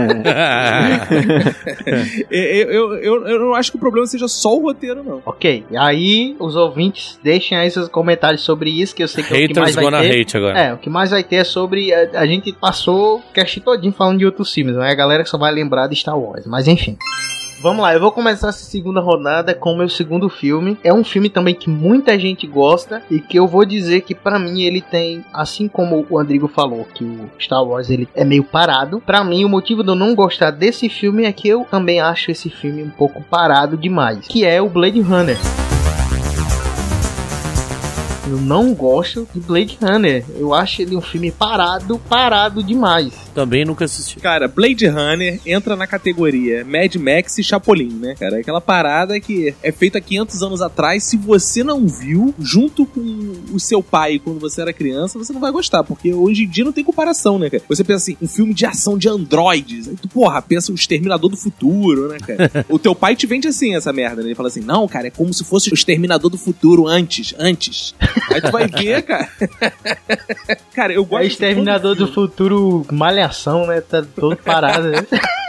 É, eu, eu, eu, eu não acho que o problema seja só o roteiro, não. Ok, e aí os ouvintes deixem aí seus comentários sobre isso, que eu sei que é o que Haters mais vai gonna ter. hate agora. É, o que mais vai ter é sobre. A, a gente passou o cast todinho falando de outros filmes, não é a galera que só vai lembrar de Star Wars, mas enfim. Vamos lá, eu vou começar essa segunda rodada com o meu segundo filme. É um filme também que muita gente gosta e que eu vou dizer que pra mim ele tem, assim como o Andrigo falou, que o Star Wars ele é meio parado. Pra mim o motivo de eu não gostar desse filme é que eu também acho esse filme um pouco parado demais, que é o Blade Runner. Eu não gosto de Blade Runner. Eu acho ele um filme parado, parado demais. Também nunca assisti. Cara, Blade Runner entra na categoria Mad Max e Chapolin, né, cara? É Aquela parada que é feita 500 anos atrás. Se você não viu, junto com o seu pai quando você era criança, você não vai gostar, porque hoje em dia não tem comparação, né, cara? Você pensa assim, um filme de ação de androides. Aí tu, porra, pensa o Exterminador do Futuro, né, cara? o teu pai te vende assim essa merda, né? Ele fala assim, não, cara, é como se fosse o Exterminador do Futuro antes, antes. Aí tu vai ver, cara. cara, eu gosto É Exterminador do Futuro Malhação, né? Tá todo parado. né?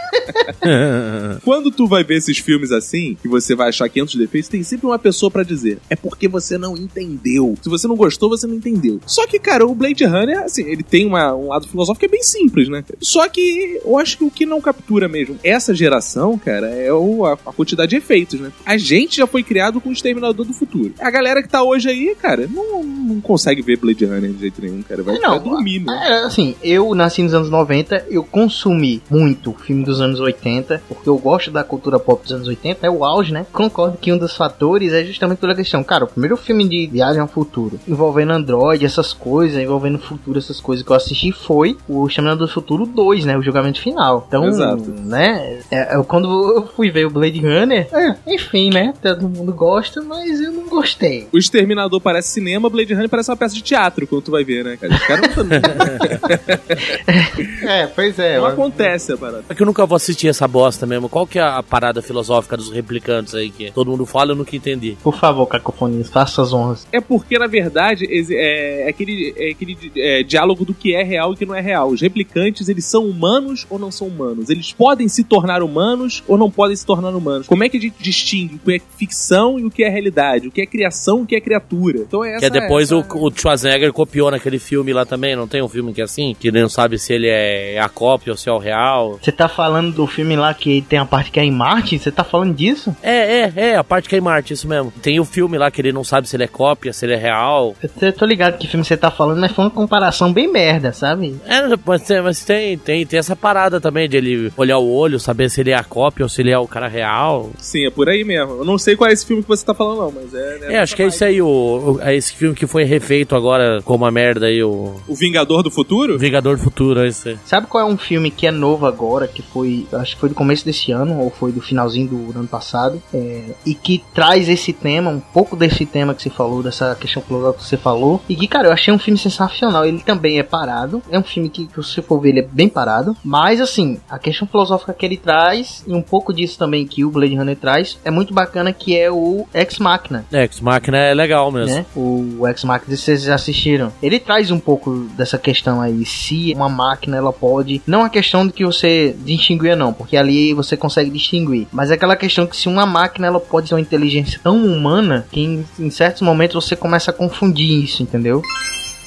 Quando tu vai ver esses filmes assim, que você vai achar 500 defeitos, tem sempre uma pessoa pra dizer: é porque você não entendeu. Se você não gostou, você não entendeu. Só que, cara, o Blade Runner, assim, ele tem uma- um lado filosófico que é bem simples, né? Só que eu acho que o que não captura mesmo essa geração, cara, é o- a, a quantidade de efeitos, né? A gente já foi criado com o Exterminador do Futuro. A galera que tá hoje aí, cara, não, não consegue ver Blade Runner de jeito nenhum, cara. Vai, Não, vai dormir, né? É, assim, eu nasci nos anos 90, eu consumi muito filme dos anos 80, porque eu gosto da cultura pop dos anos 80, é o auge, né? Concordo que um dos fatores é justamente pela questão, cara, o primeiro filme de Viagem ao Futuro, envolvendo Android, essas coisas, envolvendo o futuro, essas coisas que eu assisti foi o Exterminador do Futuro 2, né? O julgamento final. Então, Exato. né? é, eu- quando eu fui ver o Blade Runner, é, enfim, né? Todo mundo gosta, mas eu não gostei. O Exterminador parece cinema, Blade Runner parece uma peça de teatro, quando tu vai ver, né, cara? Os caras não, É, pois é. não eu- acontece a parada. É que eu nunca vou assistir essa bosta mesmo. Qual que é a parada filosófica dos replicantes aí que todo mundo fala e eu nunca entendi? Por favor, Cacofonias, faça as honras. É porque, na verdade, é, é aquele, é aquele é, diálogo do que é real e que não é real. Os replicantes, eles são humanos ou não são humanos? Eles podem se tornar humanos ou não podem se tornar humanos? Como é que a gente distingue o que é ficção e o que é realidade? O que é criação e o que é criatura? Então é essa... que é depois essa- o, o Schwarzenegger copiou naquele filme lá também, não tem um filme que é assim? Que não sabe se ele é a cópia ou se é o real. Você tá falando do filme lá que tem a parte que é em Marte? Você tá falando disso? É, é, é, a parte que é em Marte, isso mesmo. Tem o filme lá que ele não sabe se ele é cópia, se ele é real. Eu tô ligado que filme você tá falando, mas foi uma comparação bem merda, sabe? É, mas, tem, mas tem, tem, tem essa parada também de ele olhar o olho, saber se ele é a cópia ou se ele é o cara real. Sim, é por aí mesmo. Eu não sei qual é esse filme que você tá falando, não, mas é... É, acho que é esse aí, o, o- é esse filme que foi refeito agora com uma merda aí, o O Vingador do Futuro? Vingador do Futuro, é esse aí. Sabe qual é um filme que é novo agora, que foi, acho que foi do começo desse ano, ou foi do finalzinho do ano passado, é, e que traz esse tema, um pouco desse tema que você falou, dessa questão filosófica que você falou, e que, cara, eu achei um filme sensacional. Ele também é parado, é um filme que, se você for ver, ele é bem parado, mas, assim, a questão filosófica que ele traz, e um pouco disso também que o Blade Runner traz, é muito bacana, que é o Ex Machina. É, Ex Machina é legal mesmo. né? O Ex Machina, vocês assistiram. Ele traz um pouco dessa questão aí, se uma máquina ela pode, não a questão de que você distinguir não, porque ali você consegue distinguir, mas é aquela questão que se uma máquina ela pode ter uma inteligência tão humana que em, em certos momentos você começa a confundir isso, entendeu?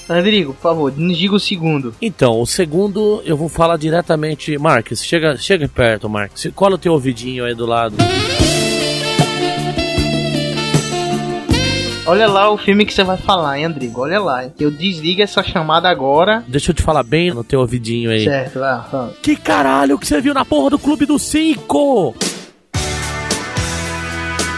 Rodrigo, por favor, nos diga o segundo. Então, o segundo eu vou falar diretamente. Marcos, chega, chega perto, Marcos. Cola o teu ouvidinho aí do lado. Olha lá o filme que você vai falar, hein, Andrigo? Olha lá. hein? Eu desligo essa chamada agora. Deixa eu te falar bem no teu ouvidinho aí. Certo, lá. fala. Que caralho que você viu na porra do Clube dos Cinco?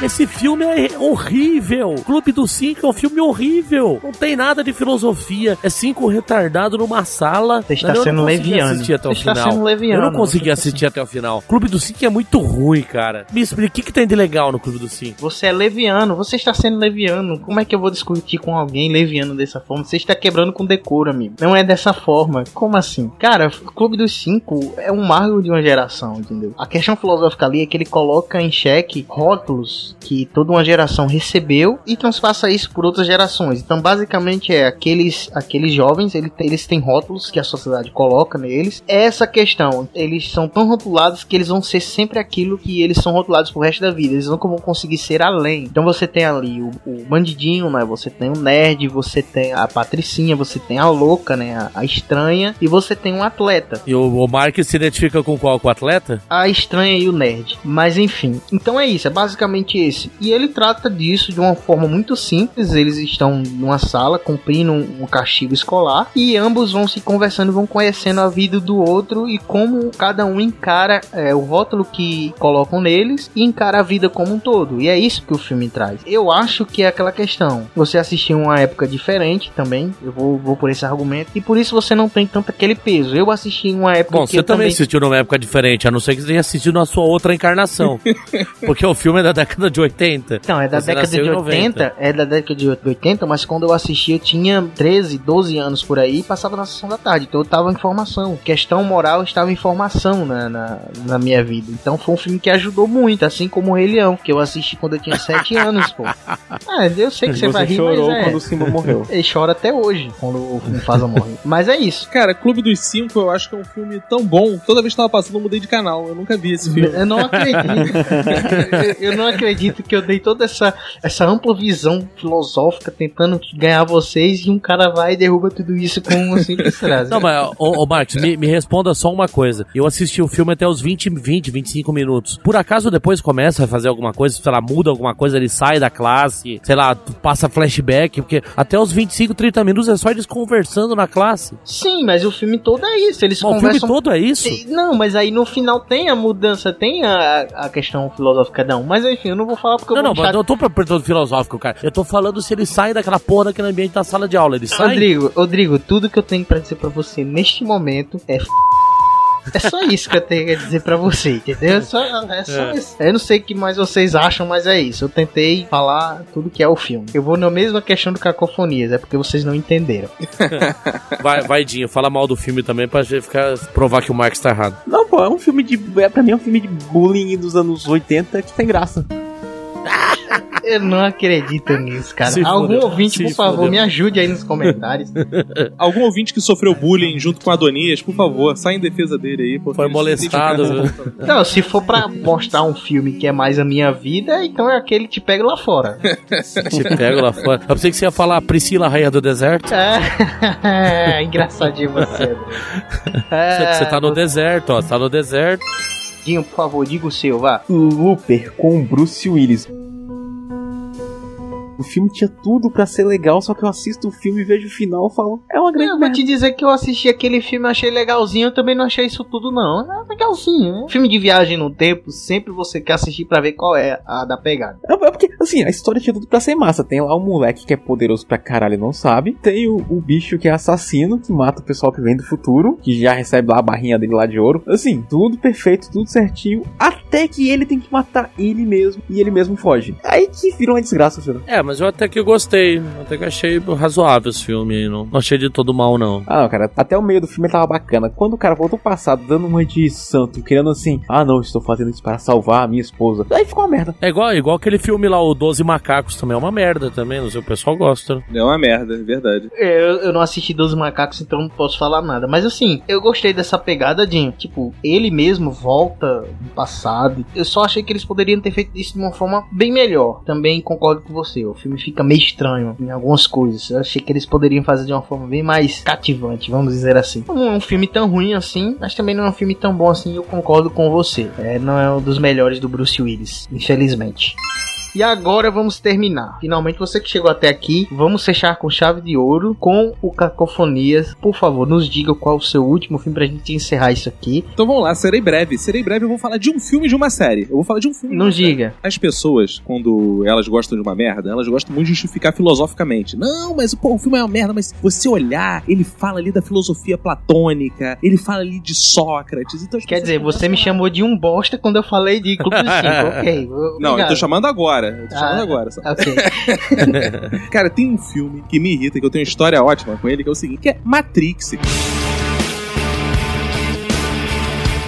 Esse filme é horrível. Clube dos Cinco é um filme horrível. Não tem nada de filosofia. É cinco retardados numa sala. Você está Eu sendo leviano. Você está sendo leviano, Eu não consegui está assistir até o final. Clube dos Cinco é muito ruim, cara. Me explica o que, que tem de legal no Clube dos Cinco. Você é leviano, você está sendo leviano. Como é que eu vou discutir com alguém leviano dessa forma? Você está quebrando com decoro, amigo. Não é dessa forma. Como assim? Cara, Clube dos Cinco é um marco de uma geração, entendeu? A questão filosófica ali é que ele coloca em xeque rótulos que toda uma geração recebeu e transpassa isso por outras gerações. Então, basicamente, é aqueles, aqueles jovens, ele eles têm rótulos que a sociedade coloca neles. É essa questão. Eles são tão rotulados que eles vão ser sempre aquilo que eles são rotulados pro resto da vida. Eles nunca vão conseguir ser além. Então, você tem ali o, o bandidinho, né? Você tem o nerd, você tem a patricinha, você tem a louca, né? A, a estranha e você tem um atleta. E o, o Mark se identifica com qual? Com o atleta? A estranha e o nerd. Mas enfim. Então é isso, é basicamente esse. E ele trata disso de uma forma muito simples. Eles estão numa sala cumprindo um, castigo escolar e ambos vão se conversando, vão conhecendo a vida do outro e como cada um encara é, o rótulo que colocam neles e encara a vida como um todo. E é isso que o filme traz. Eu acho que é aquela questão. Você assistiu uma época diferente também. Eu vou, vou por esse argumento. E por isso você não tem tanto aquele peso. Eu assisti em uma época Bom, você eu também assistiu numa época diferente, a não ser que você tenha assistido na sua outra encarnação. Porque o filme é da década de 80. Não, é da Você década de nasceu em 80, é da década de 80, mas quando eu assisti eu tinha 13, 12 anos por aí e passava na sessão da tarde, então eu tava em formação. Questão moral estava em formação na, na, na minha vida. Então foi um filme que ajudou muito, assim como o Rei Leão, que eu assisti quando eu tinha 7 anos, pô. Ah, eu sei que você, Você vai rir, chorou mas é. quando o Simba morreu. Ele chora até hoje quando o Mufasa morre. Mas é isso. Cara, Clube dos Cinco eu acho que é um filme tão bom. Toda vez que tava passando eu mudei de canal. Eu nunca vi esse filme. Eu não acredito. eu não acredito que eu dei toda essa, essa ampla visão filosófica tentando ganhar vocês e um cara vai e derruba tudo isso com um simples frase. Não, mas, ô, ô Marcos, me, me responda só uma coisa. Eu assisti o filme até os 20, 20, 25 minutos. Por acaso depois começa a fazer alguma coisa, sei lá, muda alguma coisa, ele sai da classe, sei lá, passa flashback, porque até os 25, 30 minutos é só eles conversando na classe. Sim, mas o filme todo é isso. Eles Mas o conversam. filme todo é isso? Não, mas aí no final tem a mudança, tem a, a questão filosófica, não. Mas enfim, eu não vou falar porque eu Não, vou não, mas eu não tô perguntando filosófico, cara. Eu tô falando se ele sai daquela porra daquele ambiente da sala de aula. Ele sai. Rodrigo, Rodrigo, tudo que eu tenho pra dizer pra você neste momento é f... É só isso que eu tenho a dizer pra você, entendeu? É só, é só É. isso. Eu não sei o que mais vocês acham, mas é isso. Eu tentei falar tudo que é o filme. Eu vou na mesma questão do Cacofonias, é porque vocês não entenderam. Vai, vai, Dinho, fala mal do filme também pra gente ficar, provar que o Marcos tá errado. Não, pô, é um filme de. É, pra mim é um filme de bullying dos anos 80 que tem graça. Eu não acredito nisso, cara. Se Algum fudeu. ouvinte, Se por favor, fudeu. me ajude aí nos comentários. Algum ouvinte que sofreu bullying junto com a Adonias, por favor, sai em defesa dele aí. Foi molestado. com- Não, se for pra mostrar um filme que é mais a minha vida, então é aquele que te pega lá fora. Te pego lá fora. Eu pensei que você ia falar Priscila Rainha do Deserto. É, engraçadinho você. Você, você tá no deserto, ó. Você tá no deserto. Dinho, por favor, diga o seu, vá. Looper com o Bruce Willis. O filme tinha tudo pra ser legal, só que eu assisto o filme e vejo o final e falo, é uma grande Eu vou te dizer que eu assisti aquele filme, achei legalzinho, eu também não achei isso tudo, não. É legalzinho, né? Filme de viagem no tempo, sempre você quer assistir pra ver qual é a da pegada. É é porque, assim, a história tinha tudo pra ser massa. Tem lá um moleque que é poderoso pra caralho e não sabe. Tem o, o bicho que é assassino, que mata o pessoal que vem do futuro, que já recebe lá a barrinha dele lá de ouro. Assim, tudo perfeito, tudo certinho. Até que ele tem que matar ele mesmo e ele mesmo foge. Aí que virou uma desgraça, filho. É, mas eu até que gostei. Até que achei razoável esse filme. Não, não achei de todo mal, não. Ah, não, cara, até o meio do filme tava bacana. Quando o cara voltou ao passado, dando uma de santo, querendo assim, ah não, estou fazendo isso para salvar a minha esposa. Aí ficou uma merda. É igual, igual aquele filme lá, o Doze Macacos, também é uma merda também. Não sei, o pessoal gosta. É uma merda, é verdade. Eu, eu não assisti 12 Macacos, então não posso falar nada. Mas assim, eu gostei dessa pegada, Dinho. Tipo, ele mesmo volta no passado. Eu só achei que eles poderiam ter feito isso de uma forma bem melhor. Também concordo com você. O filme fica meio estranho em algumas coisas. Eu achei que eles poderiam fazer de uma forma bem mais cativante, vamos dizer assim. Não é um filme tão ruim assim, mas também não é um filme tão bom assim. Eu concordo com você. É, não é um dos melhores do Bruce Willis, infelizmente. E agora vamos terminar. Finalmente, você que chegou até aqui, vamos fechar com chave de ouro com o Cacofonias. Por favor, nos diga qual o seu último filme pra gente encerrar isso aqui. Então vamos lá, serei breve. Serei breve, eu vou falar de um filme e de uma série. Eu vou falar de um filme. Não uma série. diga. As pessoas, quando elas gostam de uma merda, elas gostam muito de justificar filosoficamente. Não, mas pô, o filme é uma merda, mas você olhar, ele fala ali da filosofia platônica, ele fala ali de Sócrates. Então Quer dizer, você me chamou de um bosta quando eu falei de Clube dos Cinco. ok. Não, eu obrigado. tô chamando agora. Eu tô chamando Ah, agora. só. Ok. Cara, tem um filme que me irrita, que eu tenho uma história ótima com ele, que é o seguinte, que é Matrix.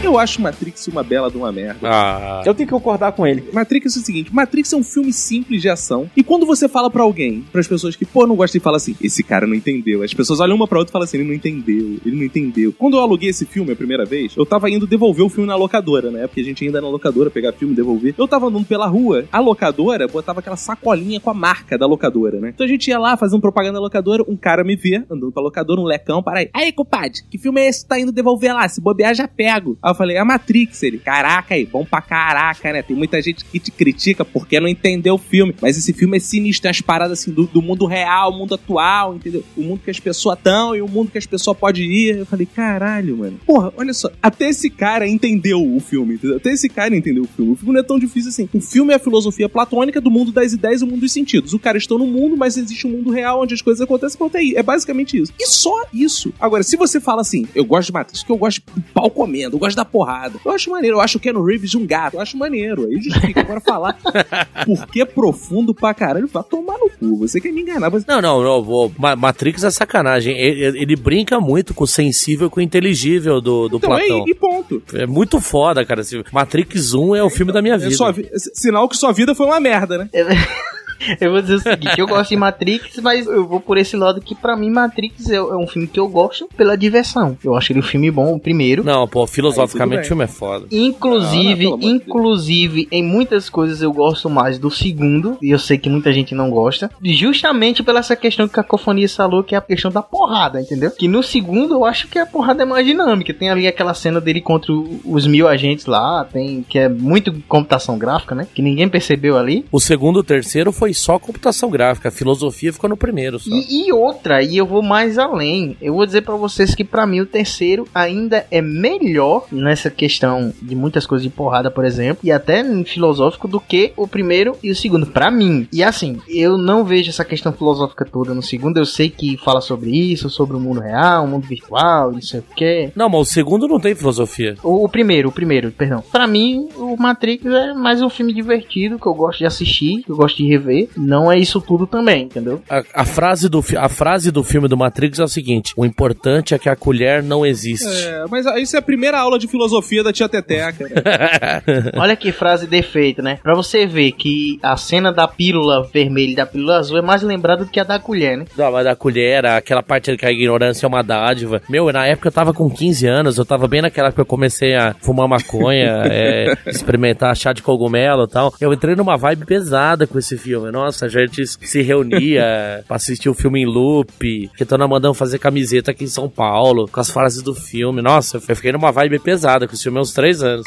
Eu acho Matrix uma bela de uma merda. Ah. Eu tenho que concordar com ele. Matrix é o seguinte, Matrix é um filme simples de ação. E quando você fala pra alguém, pras pessoas que, pô, não gostam de falar assim, esse cara não entendeu. As pessoas olham uma pra outra e falam assim, ele não entendeu, ele não entendeu. Quando eu aluguei esse filme a primeira vez, eu tava indo devolver o filme na locadora, né? Porque a gente ainda na locadora, pegar filme, devolver. Eu tava andando pela rua, a locadora botava aquela sacolinha com a marca da locadora, né? Então a gente ia lá fazendo propaganda da locadora, um cara me vê, andando pra locadora, um lecão, para aí. Aí, compadre, que filme é esse que tá indo devolver lá? Se bobear, já pego. Aí eu falei, a Matrix, ele. Caraca, aí, bom pra caraca, né? Tem muita gente que te critica porque não entendeu o filme. Mas esse filme é sinistro, tem umas paradas assim do, do mundo real, mundo atual, entendeu? O mundo que as pessoas estão e o mundo que as pessoas podem ir. Eu falei, caralho, mano. Porra, olha só. Até esse cara entendeu o filme, entendeu? Até esse cara entendeu o filme. O filme não é tão difícil assim. O filme é a filosofia platônica do mundo das ideias e do mundo dos sentidos. O cara está no mundo, mas existe um mundo real onde as coisas acontecem. Pronto, é aí. É basicamente isso. E só isso. Agora, se você fala assim, eu gosto de Matrix, porque eu gosto de pau comendo, eu gosto da porrada. Eu acho maneiro. Eu acho o Keanu Reeves um gato. Eu acho maneiro. Aí justifica. Agora falar porque é profundo pra caralho, vai tomar no cu. Você quer me enganar. Você... Não, não, não. vou- Ma- Matrix é sacanagem. Ele, ele brinca muito com o sensível e com o inteligível do, do Então, é, Platão. e ponto. É muito foda, cara. Matrix 1 é o filme da minha É vida. vi- Sinal que sua vida foi uma merda, né? Eu vou dizer o seguinte, eu gosto de Matrix, mas eu vou por esse lado que pra mim Matrix é, é um filme que eu gosto pela diversão. Eu acho ele um filme bom, o primeiro. Não, pô, filosoficamente o filme é foda. Inclusive, Não, não, inclusive, em muitas coisas eu gosto mais do segundo, e eu sei que muita gente não gosta, justamente pela essa questão que a Cacofonia falou, que é a questão da porrada, entendeu? Que no segundo eu acho que a porrada é mais dinâmica. Tem ali aquela cena dele contra o- os mil agentes lá, tem que é muito computação gráfica, né? Que ninguém percebeu ali. O segundo e o terceiro foi só computação gráfica. A filosofia ficou no primeiro só. E, e outra, e eu vou mais além. Eu vou dizer pra vocês que pra mim o terceiro ainda é melhor nessa questão de muitas coisas de porrada, por exemplo, e até filosófico do que o primeiro e o segundo, pra mim. E assim, eu não vejo essa questão filosófica toda no segundo. Eu sei que fala sobre isso, sobre o mundo real, o mundo virtual, não sei o que. Não, mas o segundo não tem filosofia. O, o primeiro, o primeiro, perdão. Pra mim, o Matrix é mais um filme divertido que eu gosto de assistir, que eu gosto de rever. Não é isso tudo também, entendeu? A, a frase do, a frase do filme do Matrix é o seguinte: o importante é que a colher não existe. É, mas isso é a primeira aula de filosofia da tia Teteca. né? Olha que frase defeita, né? Pra você ver que a cena da pílula vermelha e da pílula azul é mais lembrada do que a da colher, né? Não, mas da colher, aquela parte que a ignorância é uma dádiva. Meu, na época eu tava com 15 anos, eu tava bem naquela época que eu comecei a fumar maconha, é, experimentar chá de cogumelo e tal. Eu entrei numa vibe pesada com esse filme. Nossa, a gente se reunia pra assistir o filme em loop, que tô mandando fazer camiseta aqui em São Paulo, com as frases do filme. Nossa, eu fiquei numa vibe pesada com esse filme há uns 3 anos.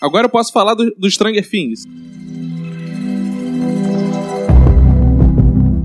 Agora eu posso falar do, do Stranger Things.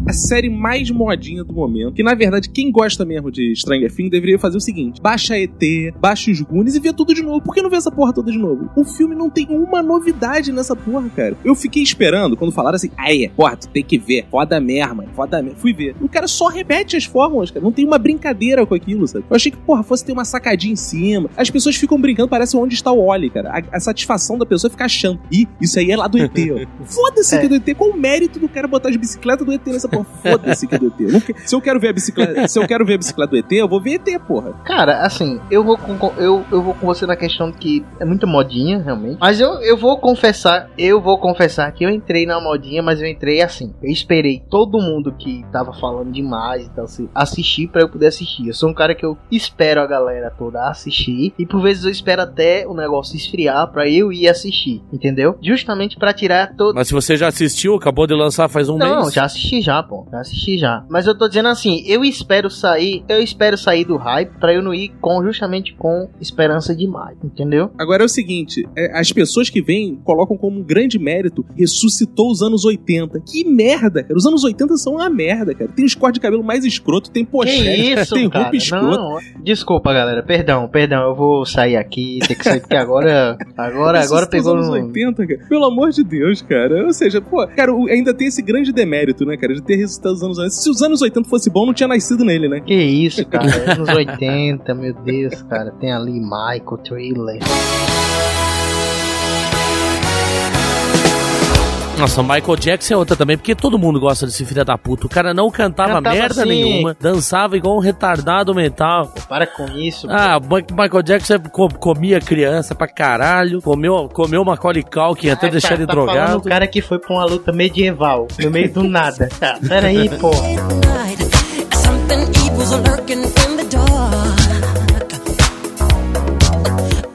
A série mais modinha do momento. Que na verdade, quem gosta mesmo de Stranger Things deveria fazer o seguinte: baixa ET, baixa os Goonies e vê tudo de novo. Por que não vê essa porra toda de novo? O filme não tem uma novidade nessa porra, cara. Eu fiquei esperando quando falaram assim: aí, porra, tu tem que ver. Foda merda, foda merda. Fui ver. O cara só repete as fórmulas, cara. Não tem uma brincadeira com aquilo, sabe? Eu achei que, porra, fosse ter uma sacadinha em cima. As pessoas ficam brincando, parece onde está o Oli, cara. A, a satisfação da pessoa é ficar achando. Ih, isso aí é lá do ET, ó. Foda-se que é do ET. Qual o mérito do cara botar as bicicletas do ET nessa porra? Foda-se que é do ET. Eu não que- Se eu quero ver a bicicleta, se eu quero ver a bicicleta do ET, eu vou ver ET, porra. Cara, assim, eu vou com, eu, eu vou com você na questão de que é muito modinha, realmente. Mas eu, eu vou confessar, eu vou confessar que eu entrei na modinha, mas eu entrei assim. Eu esperei todo mundo que tava falando demais e tal, assim, assistir pra eu poder assistir. Eu sou um cara que eu espero a galera toda assistir. E por vezes eu espero até o negócio esfriar pra eu ir assistir, entendeu? Justamente pra tirar todo. Mas se você já assistiu, acabou de lançar faz um Não, mês. já assisti já. Pô. Já assisti já. Mas eu tô dizendo assim, eu espero sair, eu espero sair do hype pra eu não ir com justamente com esperança demais, entendeu? Agora é o seguinte, é, as pessoas que vêm colocam como um grande mérito ressuscitou os anos 80. Que merda, cara. Os anos 80 são uma merda, cara. Tem os cortes de cabelo mais escroto, tem pochete, isso, tem cara? roupa escrota. Não, desculpa, galera. Perdão, perdão. Eu vou sair aqui. Tem que sair porque agora. Agora, agora pegou os anos no. 80, cara. Pelo amor de Deus, cara. Ou seja, pô, cara, ainda tem esse grande demérito, né, cara, de ter ressuscitado os anos 80. Se os anos 80 fosse bom, não tinha nascido nele, né? Que isso, cara. Anos 80, meu Deus, cara. Tem ali Michael Trailer. Nossa, Michael Jackson é outra também, porque todo mundo gosta desse filho da puta. O cara não cantava, Cantava merda assim. nenhuma, dançava igual um retardado mental. Para com isso. Ah, Ma- Michael Jackson co- comia criança pra caralho, comeu, comeu Macaulay Culkin até Ah, deixar tá, ele tá drogado. o cara que foi pra uma luta medieval, no meio do nada. Tá, peraí, pô.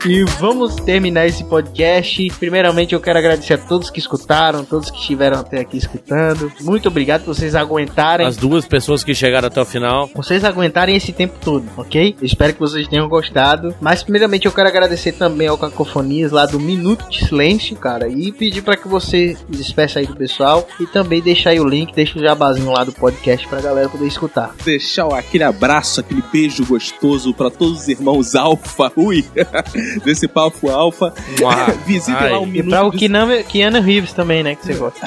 E vamos terminar esse podcast. Primeiramente, eu quero agradecer a todos que escutaram, todos que estiveram até aqui escutando. Muito obrigado por vocês aguentarem. As duas pessoas que chegaram até o final. Vocês aguentarem esse tempo todo, ok? Espero que vocês tenham gostado. Mas primeiramente eu quero agradecer também ao Cacofonias lá do Minuto de Silêncio, cara. E pedir para que você despeça aí do pessoal. E também deixar aí o link, deixa o jabazinho lá do podcast pra galera poder escutar. Deixar aquele abraço, aquele beijo gostoso pra todos os irmãos Alfa, ui, desse papo Alfa. Uau. Visitem Ai. lá o E Minuto pra o de Keanu, Keanu Reeves também, né? Que você gosta.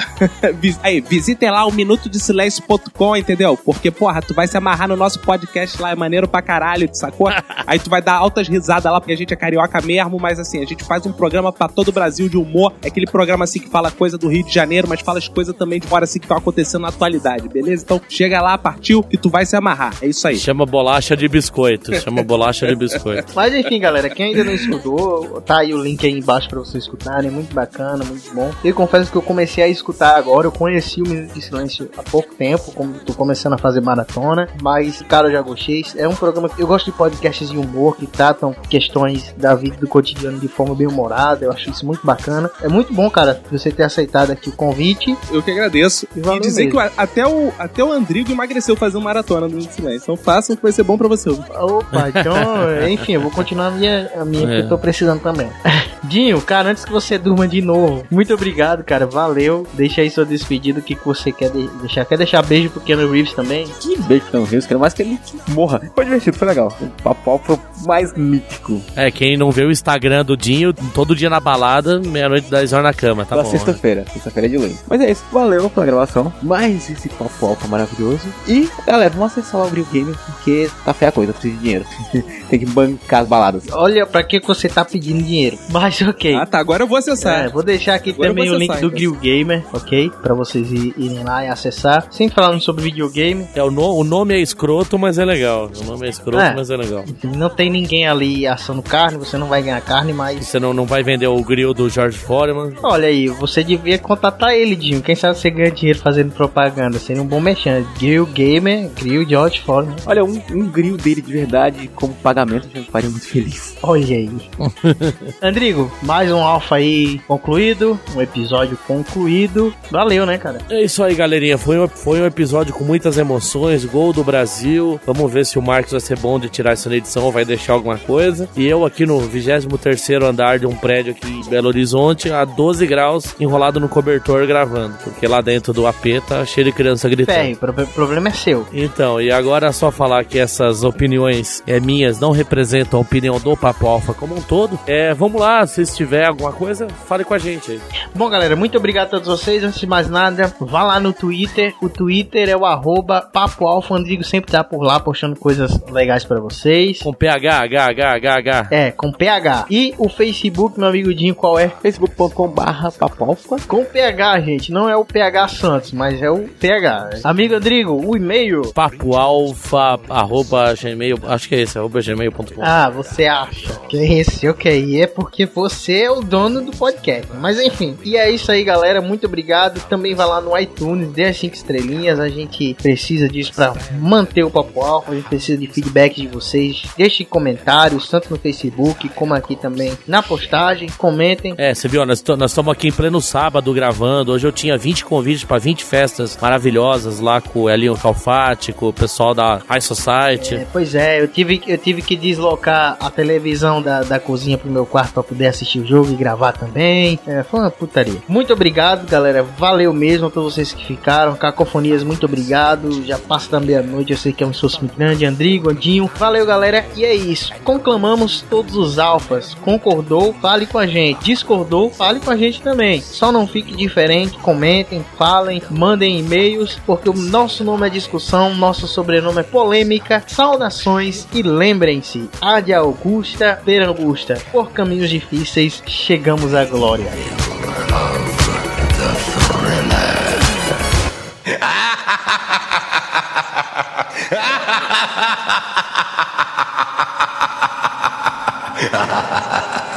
Aí, visitem lá o minutodesilencio.com, entendeu? Porque, porra, tu vai se amarrar no nosso podcast lá, é maneiro pra caralho, sacou? Aí tu vai dar altas risadas lá, porque a gente é carioca mesmo, mas assim, a gente faz um programa pra todo o Brasil de humor. É aquele programa assim que fala coisa do Rio de Janeiro, mas fala as coisas também de fora assim que estão acontecendo na atualidade, beleza? Então chega lá, partiu, que tu vai se amarrar. É isso aí. Chama bolacha de biscoito. Chama bolacha de biscoito. Mas enfim, galera, quem ainda não escutou, tá aí o link aí embaixo pra vocês escutarem. Muito bacana, muito bom. Eu confesso que eu comecei a escutar agora. Eu conheci o Minuto de Silêncio há pouco tempo, como tô começando a fazer maratona. Mas, cara, eu já gostei. É um programa que eu gosto de podcasts de humor que tratam questões da vida do cotidiano de forma bem humorada. Eu acho isso muito bacana. É muito bom, cara, você ter aceitado aqui o convite. Eu que agradeço. E E, valeu dizer mesmo. que até o, até o Andrigo emagreceu fazendo maratona do Silêncio. Então façam que vai ser bom pra você. Opa, então, enfim, eu vou continuar a minha, a minha É. eu tô precisando também. Dinho, cara, antes que você durma de novo, muito obrigado, cara, valeu. Deixa aí sua despedida, o que, que você quer de- deixar. Quer deixar beijo pro Keanu Reeves também? Que beijo que não Rios, quero mais que ele morra. Foi divertido, foi legal. O papo foi mais mítico. É, quem não vê o Instagram do Dinho, todo dia na balada, meia-noite, 10 horas na cama, tá da bom. né? sexta-feira. Sexta-feira é de lei. Mas é isso. Valeu pela gravação. Mais esse papo alfa maravilhoso. E, galera, vamos acessar o Abril Gamer porque tá feia a coisa. Preciso de dinheiro. Tem que bancar as baladas. Olha, pra que que você tá pedindo dinheiro? Mas ok. Ah, tá. Agora eu vou acessar. É, vou deixar aqui Agora eu também o link acessar, do então. Grill Gamer, ok? Pra vocês irem lá e acessar. Sempre falando sobre videogame. É, o, no- o nome é escroto, mas é legal. O nome é escroto, É. mas é legal. Não tem ninguém ali assando carne, você não vai ganhar carne, mas. Você não, não vai vender o grill do George Foreman. Olha aí, você devia contatar ele, Dinho. Quem sabe você ganha dinheiro fazendo propaganda. Seria um bom mexendo. Grill Gamer, Grill George Foreman. Olha, um, um grill dele de verdade como pagamento já me faria muito feliz. Olha aí. Andrigo, mais um alfa aí concluído. Um episódio concluído. Valeu, né, cara? É isso aí, galerinha. Foi um, foi um episódio com muitas emoções. Gol do Brasil. Vamos ver se o Marcos vai ser bom de tirar isso na edição ou vai deixar alguma coisa. E eu aqui no 23 andar de um prédio aqui em Belo Horizonte, a 12 graus, enrolado no cobertor gravando. Porque lá dentro do AP tá cheio de criança gritando. Ferre, o problema é seu. Então, e agora é só falar que essas opiniões é, minhas não representam a opinião do Papo Alfa como um todo. É, vamos lá, se tiver alguma coisa, fale com a gente aí. Bom, galera, muito obrigado a todos vocês. Antes de mais nada, vá lá no Twitter. O Twitter é o arroba Papo Alfa. O Andrigo sempre tá por lá postando coisas legais pra vocês. Com PH, H, H, H, H. É, com PH. E o Facebook, meu amigo Dinho, qual é? facebook.com barra papalfa. Com PH, gente. Não é o PH Santos, mas é o PH. Amigo Andrigo, o e-mail. Papo Alfa, arroba gmail, acho que é esse, arroba gmail.com. Ah, você acha? Que conheceu que aí é porque você é o dono do podcast. Mas enfim, e é isso aí, galera. Muito obrigado. Também vai lá no iTunes, dê as 5 estrelinhas. A gente precisa disso pra manter o Papo Alfa. A gente precisa de feedback de vocês. Deixe comentários, tanto no Facebook como aqui também na postagem. Comentem. É, você viu, nós estamos aqui em pleno sábado gravando. Hoje eu tinha 20 convites para 20 festas maravilhosas lá com o Elinho Calfati, com o pessoal da High Society. É, pois é, eu tive, eu tive que deslocar a televisão da, da cozinha pro meu quarto pra poder assistir o jogo e gravar também. É, foi uma putaria. Muito obrigado, galera. Valeu mesmo a todos vocês que ficaram. Cacofonias, muito obrigado. Já passa da meia-noite, eu sei que é um esforço muito grande. Andrigo, Andinho. Valeu, galera. E é isso. Conclamamos todos os alfas. Concordou? Fale com a gente. Discordou? Fale com a gente também. Só não fique diferente. Comentem, falem, mandem e-mails, porque o nosso nome é discussão, nosso sobrenome é polêmica. Saudações e lembrem-se: Ad Augusta, Per Augusta. Por caminhos difíceis, chegamos à glória.